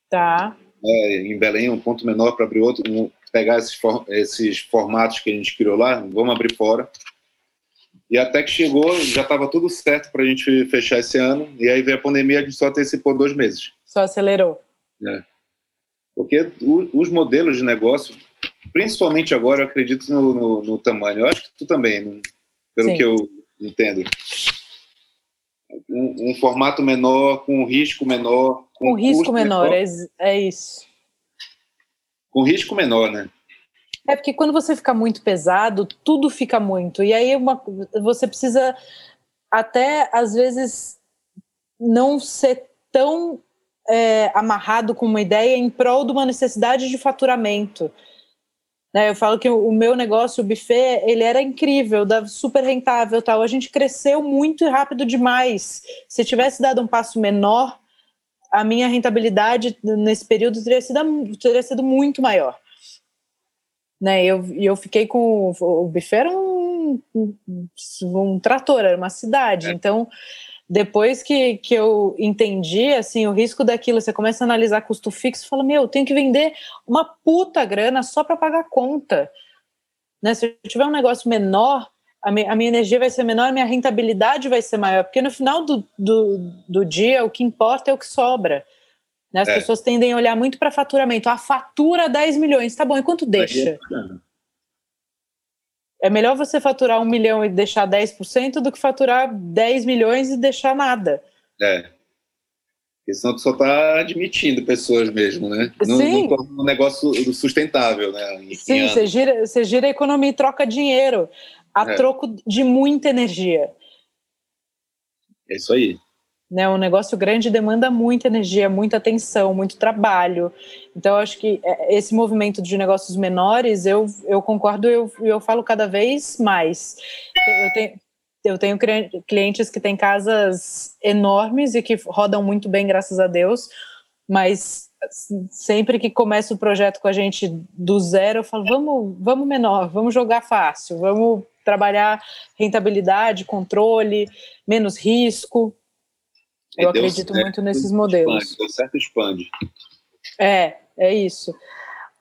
Tá. É, em Belém, um ponto menor para abrir outro, um, pegar esses, esses formatos que a gente criou lá, vamos abrir fora. E até que chegou, já estava tudo certo para a gente fechar esse ano, e aí veio a pandemia, a gente só antecipou dois meses. Só acelerou. É. Porque o, os modelos de negócio, principalmente agora, eu acredito no, no, no tamanho. Eu acho que tu também, pelo Sim. que eu entendo. Um, um, formato menor, com um risco menor. Com um risco menor, menor. É, é isso. Com risco menor, né? É porque quando você fica muito pesado, tudo fica muito. E aí uma, você precisa até, às vezes, não ser tão é, amarrado com uma ideia em prol de uma necessidade de faturamento. Né, eu falo que o, meu negócio, o buffet, ele era incrível, dava super rentável tal. A gente cresceu muito e rápido demais. Se tivesse dado um passo menor, a minha rentabilidade nesse período teria sido, teria sido muito maior né? Eu, eu fiquei com o buffet era um, um, um trator, era uma cidade. É. Então, depois que, que eu entendi assim o risco daquilo, você começa a analisar custo fixo, fala meu, eu tenho que vender uma puta grana só para pagar a conta. Né? Se eu tiver um negócio menor, a minha, a minha energia vai ser menor, a minha rentabilidade vai ser maior, porque no final do, do, do dia o que importa é o que sobra. Né? As é. pessoas tendem a olhar muito para faturamento. A fatura 10 milhões, tá bom, e quanto deixa? É melhor você faturar um milhão e deixar 10% do que faturar 10 milhões e deixar nada. É. Porque senão tu só está admitindo pessoas mesmo, né? Não, Sim. Não um negócio sustentável, né? Em Sim, você gira, você gira a economia e troca dinheiro a é. troco de muita energia. É isso aí. Né, um negócio grande demanda muita energia, muita atenção, muito trabalho. Então, acho que é, esse movimento de negócios menores, eu, eu concordo, eu, eu falo cada vez mais. Eu tenho, eu tenho clientes que têm casas enormes e que rodam muito bem, graças a Deus, mas sempre que começa o projeto com a gente do zero, eu falo, vamos, vamos menor, vamos jogar fácil, vamos trabalhar rentabilidade, controle, menos risco, eu acredito certo, muito nesses modelos. Expande, deu certo, expande. É, é isso.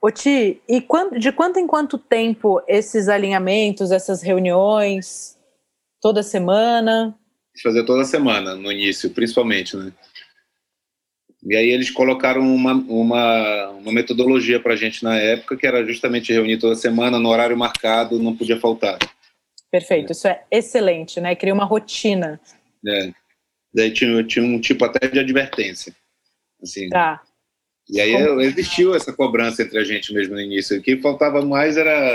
Ô Ti, e quando, de quanto em quanto tempo esses alinhamentos, essas reuniões, toda semana? Fazer toda semana, no início, principalmente, né? E aí eles colocaram uma, uma, uma metodologia para a gente na época, que era justamente reunir toda semana, no horário marcado, não podia faltar. Perfeito, é. isso é excelente, né? Cria uma rotina. É. Daí tinha, tinha um tipo até de advertência. Assim. Tá. E aí Como... existiu essa cobrança entre a gente mesmo no início. O que faltava mais era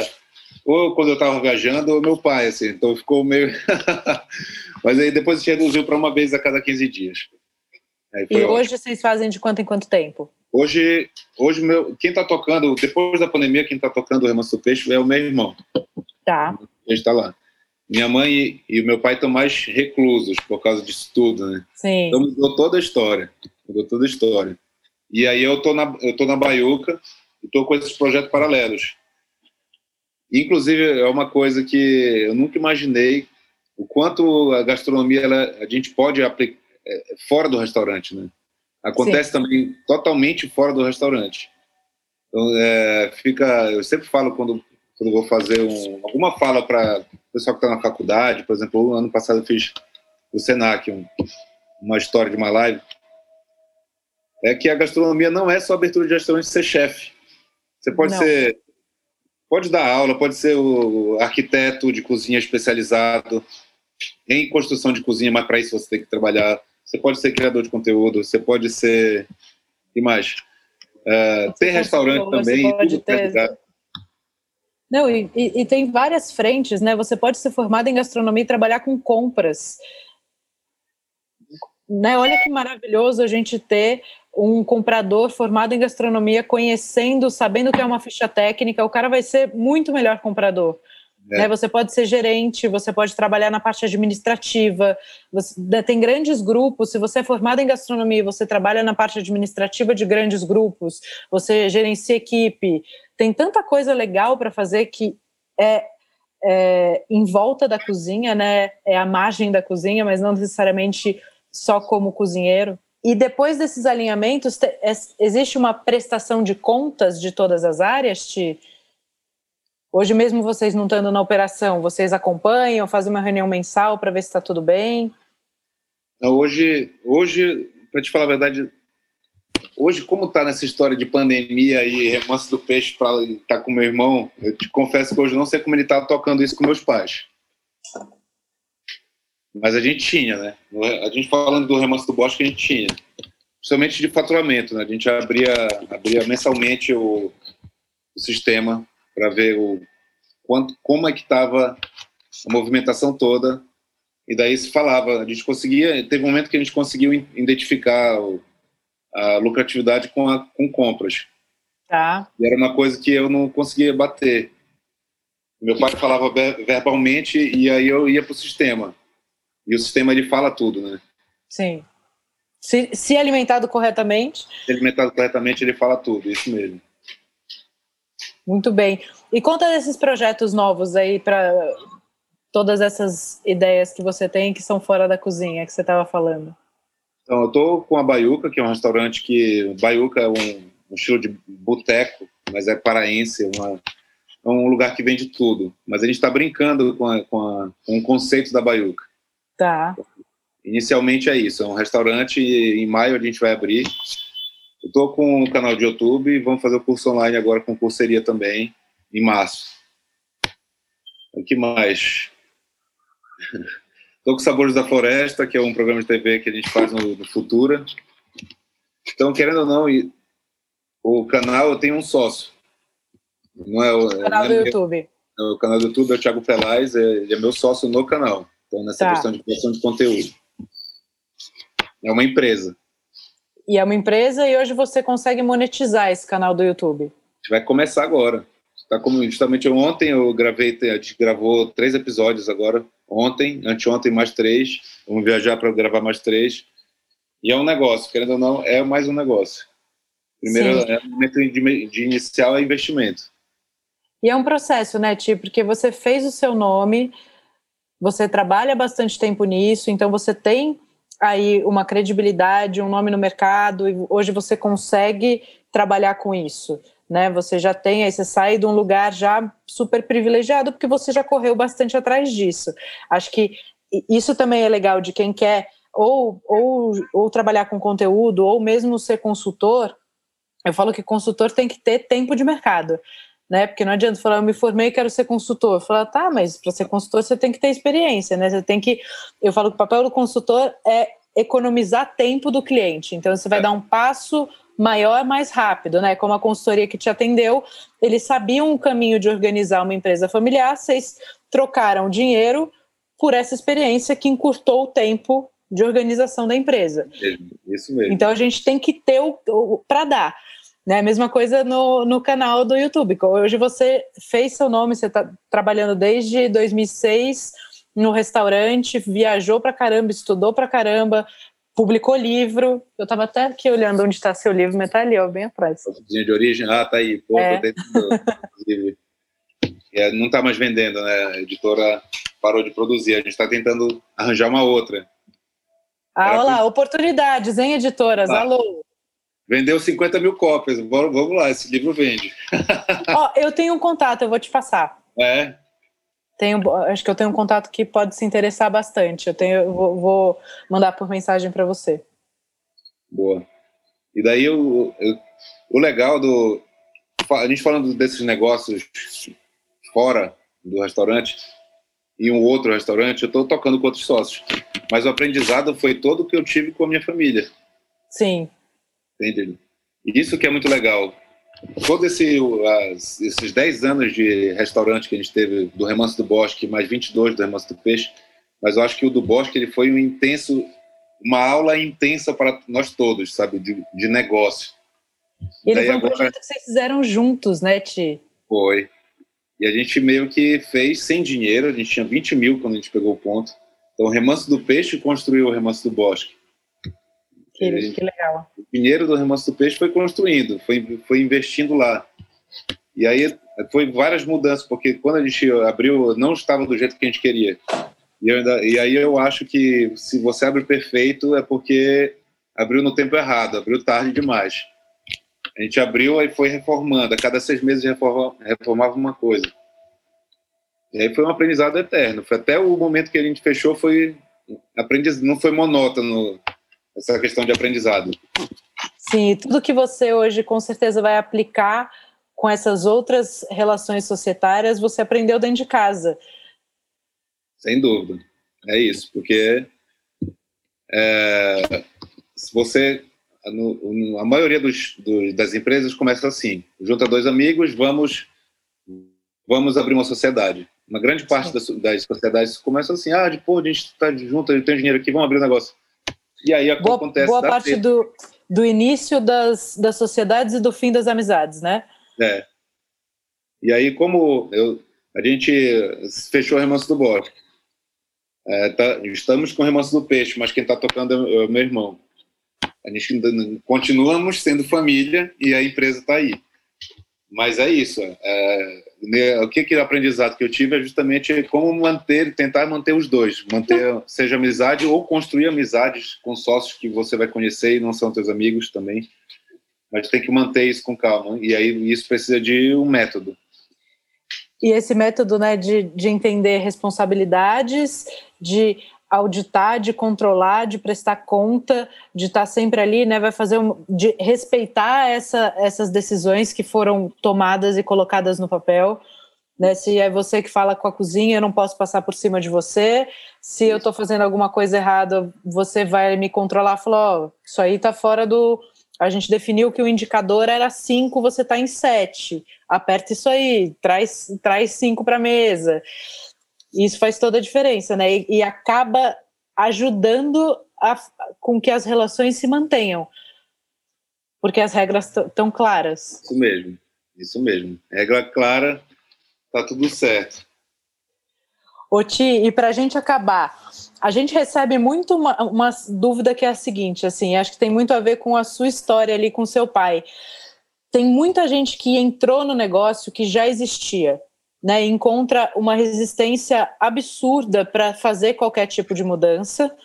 ou quando eu estava viajando ou meu pai, assim. Então ficou meio. Mas aí depois a gente reduziu para uma vez a cada 15 dias. e ótimo. hoje vocês fazem de quanto em quanto tempo? Hoje, hoje meu, quem está tocando, depois da pandemia, quem está tocando o Remanso do Peixe é o meu irmão. Tá. Gente está lá. Minha mãe e o meu pai estão mais reclusos por causa disso tudo, né? Sim. Então mudou toda a história. Mudou toda a história. E aí eu tô na, eu tô na Baiuca e tô com esses projetos paralelos. Inclusive, é uma coisa que eu nunca imaginei o quanto a gastronomia ela, a gente pode aplicar é, fora do restaurante, né? Acontece Sim. também totalmente fora do restaurante. Então, é, fica, eu sempre falo quando, quando vou fazer um, alguma fala para o pessoal que está na faculdade, por exemplo, ano passado eu fiz o Senac, um, uma história de uma live, é que a gastronomia não é só abertura de restaurante ser chefe. Você pode não. ser, pode dar aula, pode ser o arquiteto de cozinha especializado em construção de cozinha, mas para isso você tem que trabalhar. Você pode ser criador de conteúdo, você pode ser, e mais, uh, ter restaurante também. Pode ter... Não, e, e, e, tem várias frentes, né? Você pode ser formado em gastronomia e trabalhar com compras né? Olha que maravilhoso a gente ter um comprador formado em gastronomia, conhecendo, sabendo que é uma ficha técnica, o cara vai ser muito melhor comprador. É. Né? Você pode ser gerente, você pode trabalhar na parte administrativa. Você, né, tem grandes grupos. Se você é formado em gastronomia, você trabalha na parte administrativa de grandes grupos. Você gerencia equipe. Tem tanta coisa legal para fazer que é, é em volta da cozinha, né? É a margem da cozinha, mas não necessariamente só como cozinheiro. E depois desses alinhamentos, existe uma prestação de contas de todas as áreas, Ti? Hoje mesmo vocês não estando na operação, vocês acompanham, fazem uma reunião mensal para ver se está tudo bem? Hoje, hoje para te falar a verdade, hoje como está nessa história de pandemia e remanso do peixe para estar tá com meu irmão, eu te confesso que hoje não sei como ele está tocando isso com meus pais. Mas a gente tinha, né? A gente falando do remanso do bosque, a gente tinha. Principalmente de faturamento, né? A gente abria, abria mensalmente o, o sistema para ver o quanto, como é que estava a movimentação toda. E daí se falava, a gente conseguia, teve um momento que a gente conseguiu identificar o, a lucratividade com, a, com compras. Tá. E era uma coisa que eu não conseguia bater. Meu pai falava verbalmente e aí eu ia para o sistema. E o sistema ele fala tudo, né? Sim. Se, se alimentado corretamente. Se alimentado corretamente, ele fala tudo, isso mesmo. Muito bem. E conta desses projetos novos aí para todas essas ideias que você tem que são fora da cozinha, que você estava falando. Então, eu estou com a Baiuca, que é um restaurante que. Baiuca é um, um estilo de boteco, mas é paraense, uma, é um lugar que vende tudo. Mas a gente está brincando com, a, com, a, com o conceito da Baiuca. Tá. Inicialmente é isso, é um restaurante em maio a gente vai abrir. Eu estou com o canal de YouTube e vamos fazer o curso online agora com curseria também, em março. O que mais? Estou com Sabores da Floresta, que é um programa de TV que a gente faz no, no Futura. Então, querendo ou não, o canal eu tenho um sócio. Não é o, o canal do é YouTube. o canal do YouTube é o Thiago Pelais, ele é meu sócio no canal. Então, nessa tá. questão de criação de conteúdo. É uma empresa. E é uma empresa e hoje você consegue monetizar esse canal do YouTube. A gente vai começar agora. Tá como justamente ontem eu gravei, a gente gravou três episódios agora. Ontem, anteontem mais três. Vamos viajar para gravar mais três. E é um negócio, querendo ou não, é mais um negócio. Primeiro, é, o momento de, de inicial é investimento. E é um processo, né, Ti? Porque você fez o seu nome, você trabalha bastante tempo nisso, então você tem aí uma credibilidade, um nome no mercado, e hoje você consegue trabalhar com isso. Né, você já tem, aí você sai de um lugar já super privilegiado, porque você já correu bastante atrás disso. Acho que isso também é legal de quem quer ou, ou, ou trabalhar com conteúdo, ou mesmo ser consultor. Eu falo que consultor tem que ter tempo de mercado né? Porque não adianta falar, eu me formei e quero ser consultor. Falar, tá, mas para ser consultor você tem que ter experiência, né? Você tem que. Eu falo que o papel do consultor é economizar tempo do cliente. Então você vai é. dar um passo maior, mais rápido, né? Como a consultoria que te atendeu, eles sabiam o caminho de organizar uma empresa familiar, vocês trocaram dinheiro por essa experiência que encurtou o tempo de organização da empresa. Isso mesmo. Então a gente tem que ter o, o para dar. Né? Mesma coisa no, no canal do YouTube. Hoje você fez seu nome, você está trabalhando desde 2006 no restaurante, viajou para caramba, estudou para caramba, publicou livro. Eu estava até aqui olhando onde está seu livro, mas tá ali, ó, bem atrás. De origem? Ah, tá aí. Pô, é. é, não está mais vendendo, né? A editora parou de produzir. A gente está tentando arranjar uma outra. Ah, olha lá, oportunidades, hein, editoras? Ah. Alô. Vendeu 50 mil cópias. Vamos lá, esse livro vende. Ó, eu tenho um contato, eu vou te passar. É? Tenho, acho que eu tenho um contato que pode se interessar bastante. Eu tenho, eu vou, vou mandar por mensagem para você. Boa. E daí o, o legal do. A gente falando desses negócios fora do restaurante, em um outro restaurante, eu estou tocando com outros sócios. Mas o aprendizado foi todo que eu tive com a minha família. Sim. Entende? Isso que é muito legal. Todos esse, as, esses 10 anos de restaurante que a gente teve do Remanso do Bosque, mais 22 do Remanso do Peixe, mas eu acho que o do Bosque ele foi um intenso, uma aula intensa para nós todos, sabe, de, de negócio. E ele foi um agora... projeto que vocês fizeram juntos, né, Ti? Foi. E a gente meio que fez sem dinheiro, a gente tinha 20 mil quando a gente pegou o ponto. Então, o Remanso do Peixe construiu o Remanso do Bosque. Que, que legal. O dinheiro do Remanso do Peixe foi construindo, foi, foi investindo lá. E aí foi várias mudanças, porque quando a gente abriu, não estava do jeito que a gente queria. E, ainda, e aí eu acho que se você abre perfeito é porque abriu no tempo errado, abriu tarde demais. A gente abriu e foi reformando. A cada seis meses reformava, reformava uma coisa. E aí foi um aprendizado eterno. Foi até o momento que a gente fechou foi aprendiz, não foi monótono essa questão de aprendizado. Sim, tudo que você hoje com certeza vai aplicar com essas outras relações societárias, você aprendeu dentro de casa. Sem dúvida. É isso, porque é, se você a maioria dos, dos, das empresas começa assim: junta dois amigos, vamos vamos abrir uma sociedade. Uma grande parte das, das, sociedades começa assim: ah, depois a gente está junto, eu tenho dinheiro aqui, vamos abrir um negócio. E aí boa, acontece. Boa parte do, do início das, das sociedades e do fim das amizades, né? É. E aí, como eu, a gente fechou o remanso do bosque, é, tá, estamos com o remanso do peixe, mas quem está tocando é o meu irmão. A gente continuamos sendo família e a empresa está aí. Mas é isso. É, o que, que o aprendizado que eu tive é justamente como manter, tentar manter os dois, manter seja amizade ou construir amizades com sócios que você vai conhecer e não são teus amigos também. Mas tem que manter isso com calma. E aí isso precisa de um método. E esse método, né, de, de entender responsabilidades, de auditar, de controlar, de prestar conta, de estar sempre ali, né, vai fazer um, de respeitar essa, essas decisões que foram tomadas e colocadas no papel. Né, se é você que fala com a cozinha, eu não posso passar por cima de você. Se eu estou fazendo alguma coisa errada, você vai me controlar falar: oh, isso aí está fora do. A gente definiu que o indicador era 5, você está em 7. Aperta isso aí, traz 5 traz para a mesa. Isso faz toda a diferença, né? E, e acaba ajudando a, com que as relações se mantenham. Porque as regras estão claras. Isso mesmo, isso mesmo. Regra clara, tá tudo certo. Ô Ti, e para a gente acabar, a gente recebe muito uma, uma, dúvida que é a seguinte, assim, acho que tem muito a ver com a sua história ali com seu pai. Tem muita gente que entrou no negócio que já existia né, encontra uma resistência absurda para fazer qualquer tipo de mudança.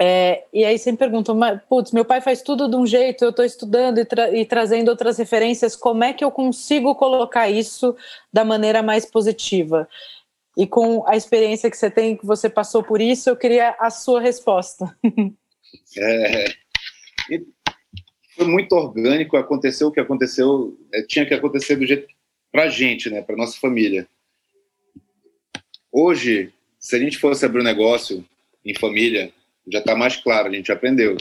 É, e aí sempre perguntam, putz, meu pai faz tudo de um jeito, eu estou estudando e, tra e, trazendo outras referências, como é que eu consigo colocar isso da maneira mais positiva? E com a experiência que você tem, que você passou por isso, eu queria a sua resposta. é, foi muito orgânico, aconteceu o que aconteceu, é, tinha que acontecer do jeito para a gente, né, para nossa família. Hoje, se a gente fosse abrir um negócio em família, já está mais claro, a gente aprendeu.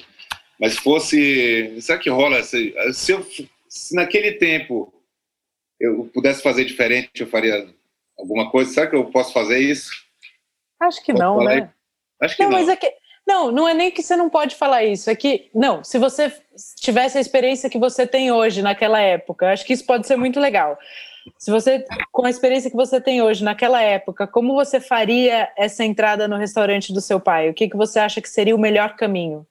Mas fosse, será que rola? Se, se, eu, se naquele tempo eu pudesse fazer diferente, eu faria alguma coisa. Será que eu posso fazer isso? Acho que não, né? Acho que não. não. Mas é que, não, não é nem que você não pode falar isso. É que, não, se você tivesse a experiência que você tem hoje, naquela época, acho que isso pode ser muito legal. Se você, com a experiência que você tem hoje, naquela época, como você faria essa entrada no restaurante do seu pai? O que, que você acha que seria o melhor caminho?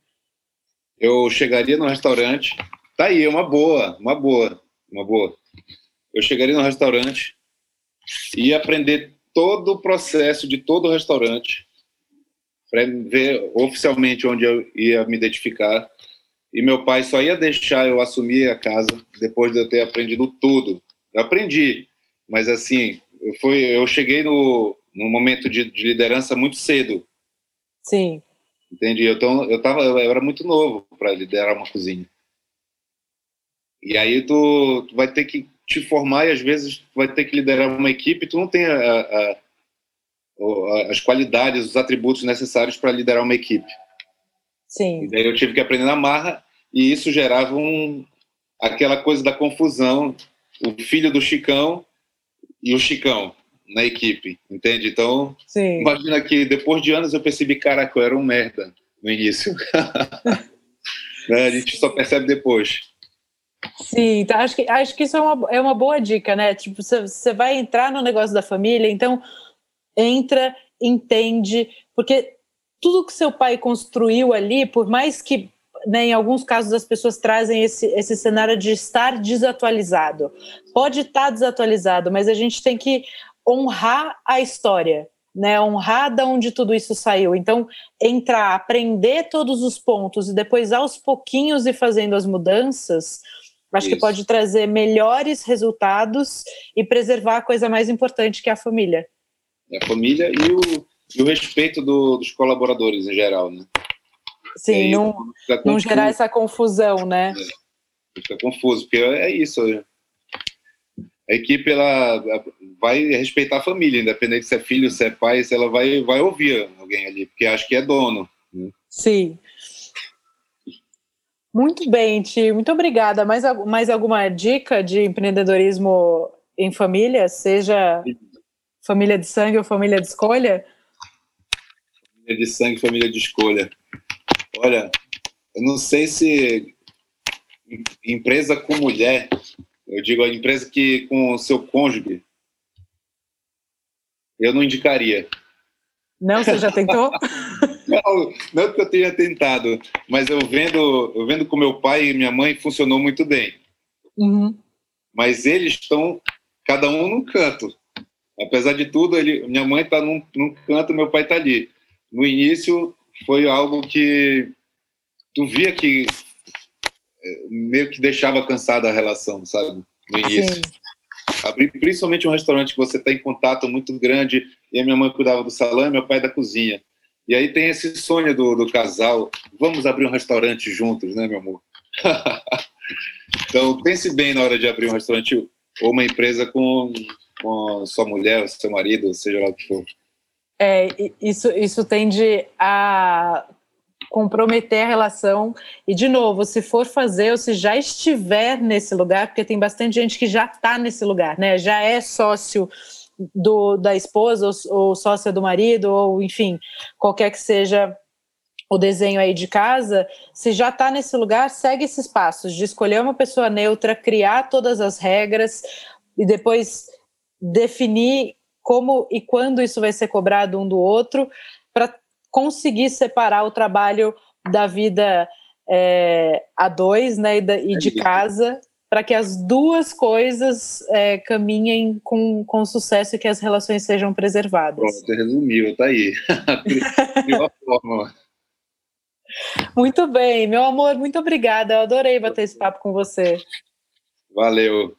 Eu chegaria no restaurante. Tá aí, uma boa, uma boa, uma boa. Eu chegaria no restaurante e aprender todo o processo de todo o restaurante para ver oficialmente onde eu ia me identificar e meu pai só ia deixar eu assumir a casa depois de eu ter aprendido tudo. Eu aprendi, mas assim, eu, fui, eu cheguei no, no momento de, de liderança muito cedo. Sim. Entendi. Então, eu, tava, eu era muito novo para liderar uma cozinha. E aí tu, tu, vai ter que te formar e às vezes tu vai ter que liderar uma equipe e tu não tem a, a, a, as qualidades, os atributos necessários para liderar uma equipe. Sim. E daí eu tive que aprender na marra e isso gerava um, aquela coisa da confusão. O filho do Chicão e o Chicão na equipe, entende? Então, Sim. imagina que depois de anos eu percebi, caraca, eu era um merda no início. né? A gente só percebe depois. Sim, então acho que, acho que isso é uma, é uma boa dica, né? Tipo, você vai entrar no negócio da família, então entra, entende, porque tudo que seu pai construiu ali, por mais que né, em alguns casos as pessoas trazem esse, esse cenário de estar desatualizado. Pode estar desatualizado, mas a gente tem que honrar a história, né? Honrar de onde tudo isso saiu. Então, entrar, aprender todos os pontos e depois aos pouquinhos ir fazendo as mudanças, acho isso. que pode trazer melhores resultados e preservar a coisa mais importante que é a família. É a família e o, e o respeito do, dos colaboradores em geral, né? Sim, não, não gerar essa confusão, né? É, fica confuso, porque é isso. A equipe ela vai respeitar a família, independente se é filho, se é pai, se ela vai, vai ouvir alguém ali, porque acha que é dono. Né? Sim. Muito bem, Ti. Muito obrigada. Mais, mais alguma dica de empreendedorismo em família, seja família de sangue ou família de escolha? Família de sangue, família de escolha. Olha, eu não sei se empresa com mulher, eu digo a empresa que com o seu cônjuge, eu não indicaria. Não, você já tentou? não, não que eu tenha tentado, mas eu vendo, eu vendo com meu pai e minha mãe funcionou muito bem. Uhum. Mas eles estão cada um num canto. Apesar de tudo, ele, minha mãe está num, num canto, meu pai está ali. No início foi algo que tu via que é, meio que deixava cansada a relação, sabe? No início. Sim. Abrir principalmente um restaurante que você está em contato muito grande, e a minha mãe cuidava do salão e meu pai da cozinha. E aí tem esse sonho do, do casal, vamos abrir um restaurante juntos, né, meu amor? então, pense bem na hora de abrir um restaurante ou uma empresa com, com sua mulher, seu marido, seja lá o que for. É, isso, isso tende a comprometer a relação. E, de novo, se for fazer ou se já estiver nesse lugar, porque tem bastante gente que já está nesse lugar, né? Já é sócio do, da esposa ou, ou sócia do marido, ou enfim, qualquer que seja o desenho aí de casa, se já está nesse lugar, segue esses passos de escolher uma pessoa neutra, criar todas as regras e depois definir como e quando isso vai ser cobrado um do outro, para conseguir separar o trabalho da vida é, a dois, né, e, da, e de casa, para que as duas coisas é, caminhem com, com sucesso e que as relações sejam preservadas. Pronto, resumiu, tá aí. muito bem, meu amor, muito obrigada. Eu adorei bater esse papo com você. Valeu.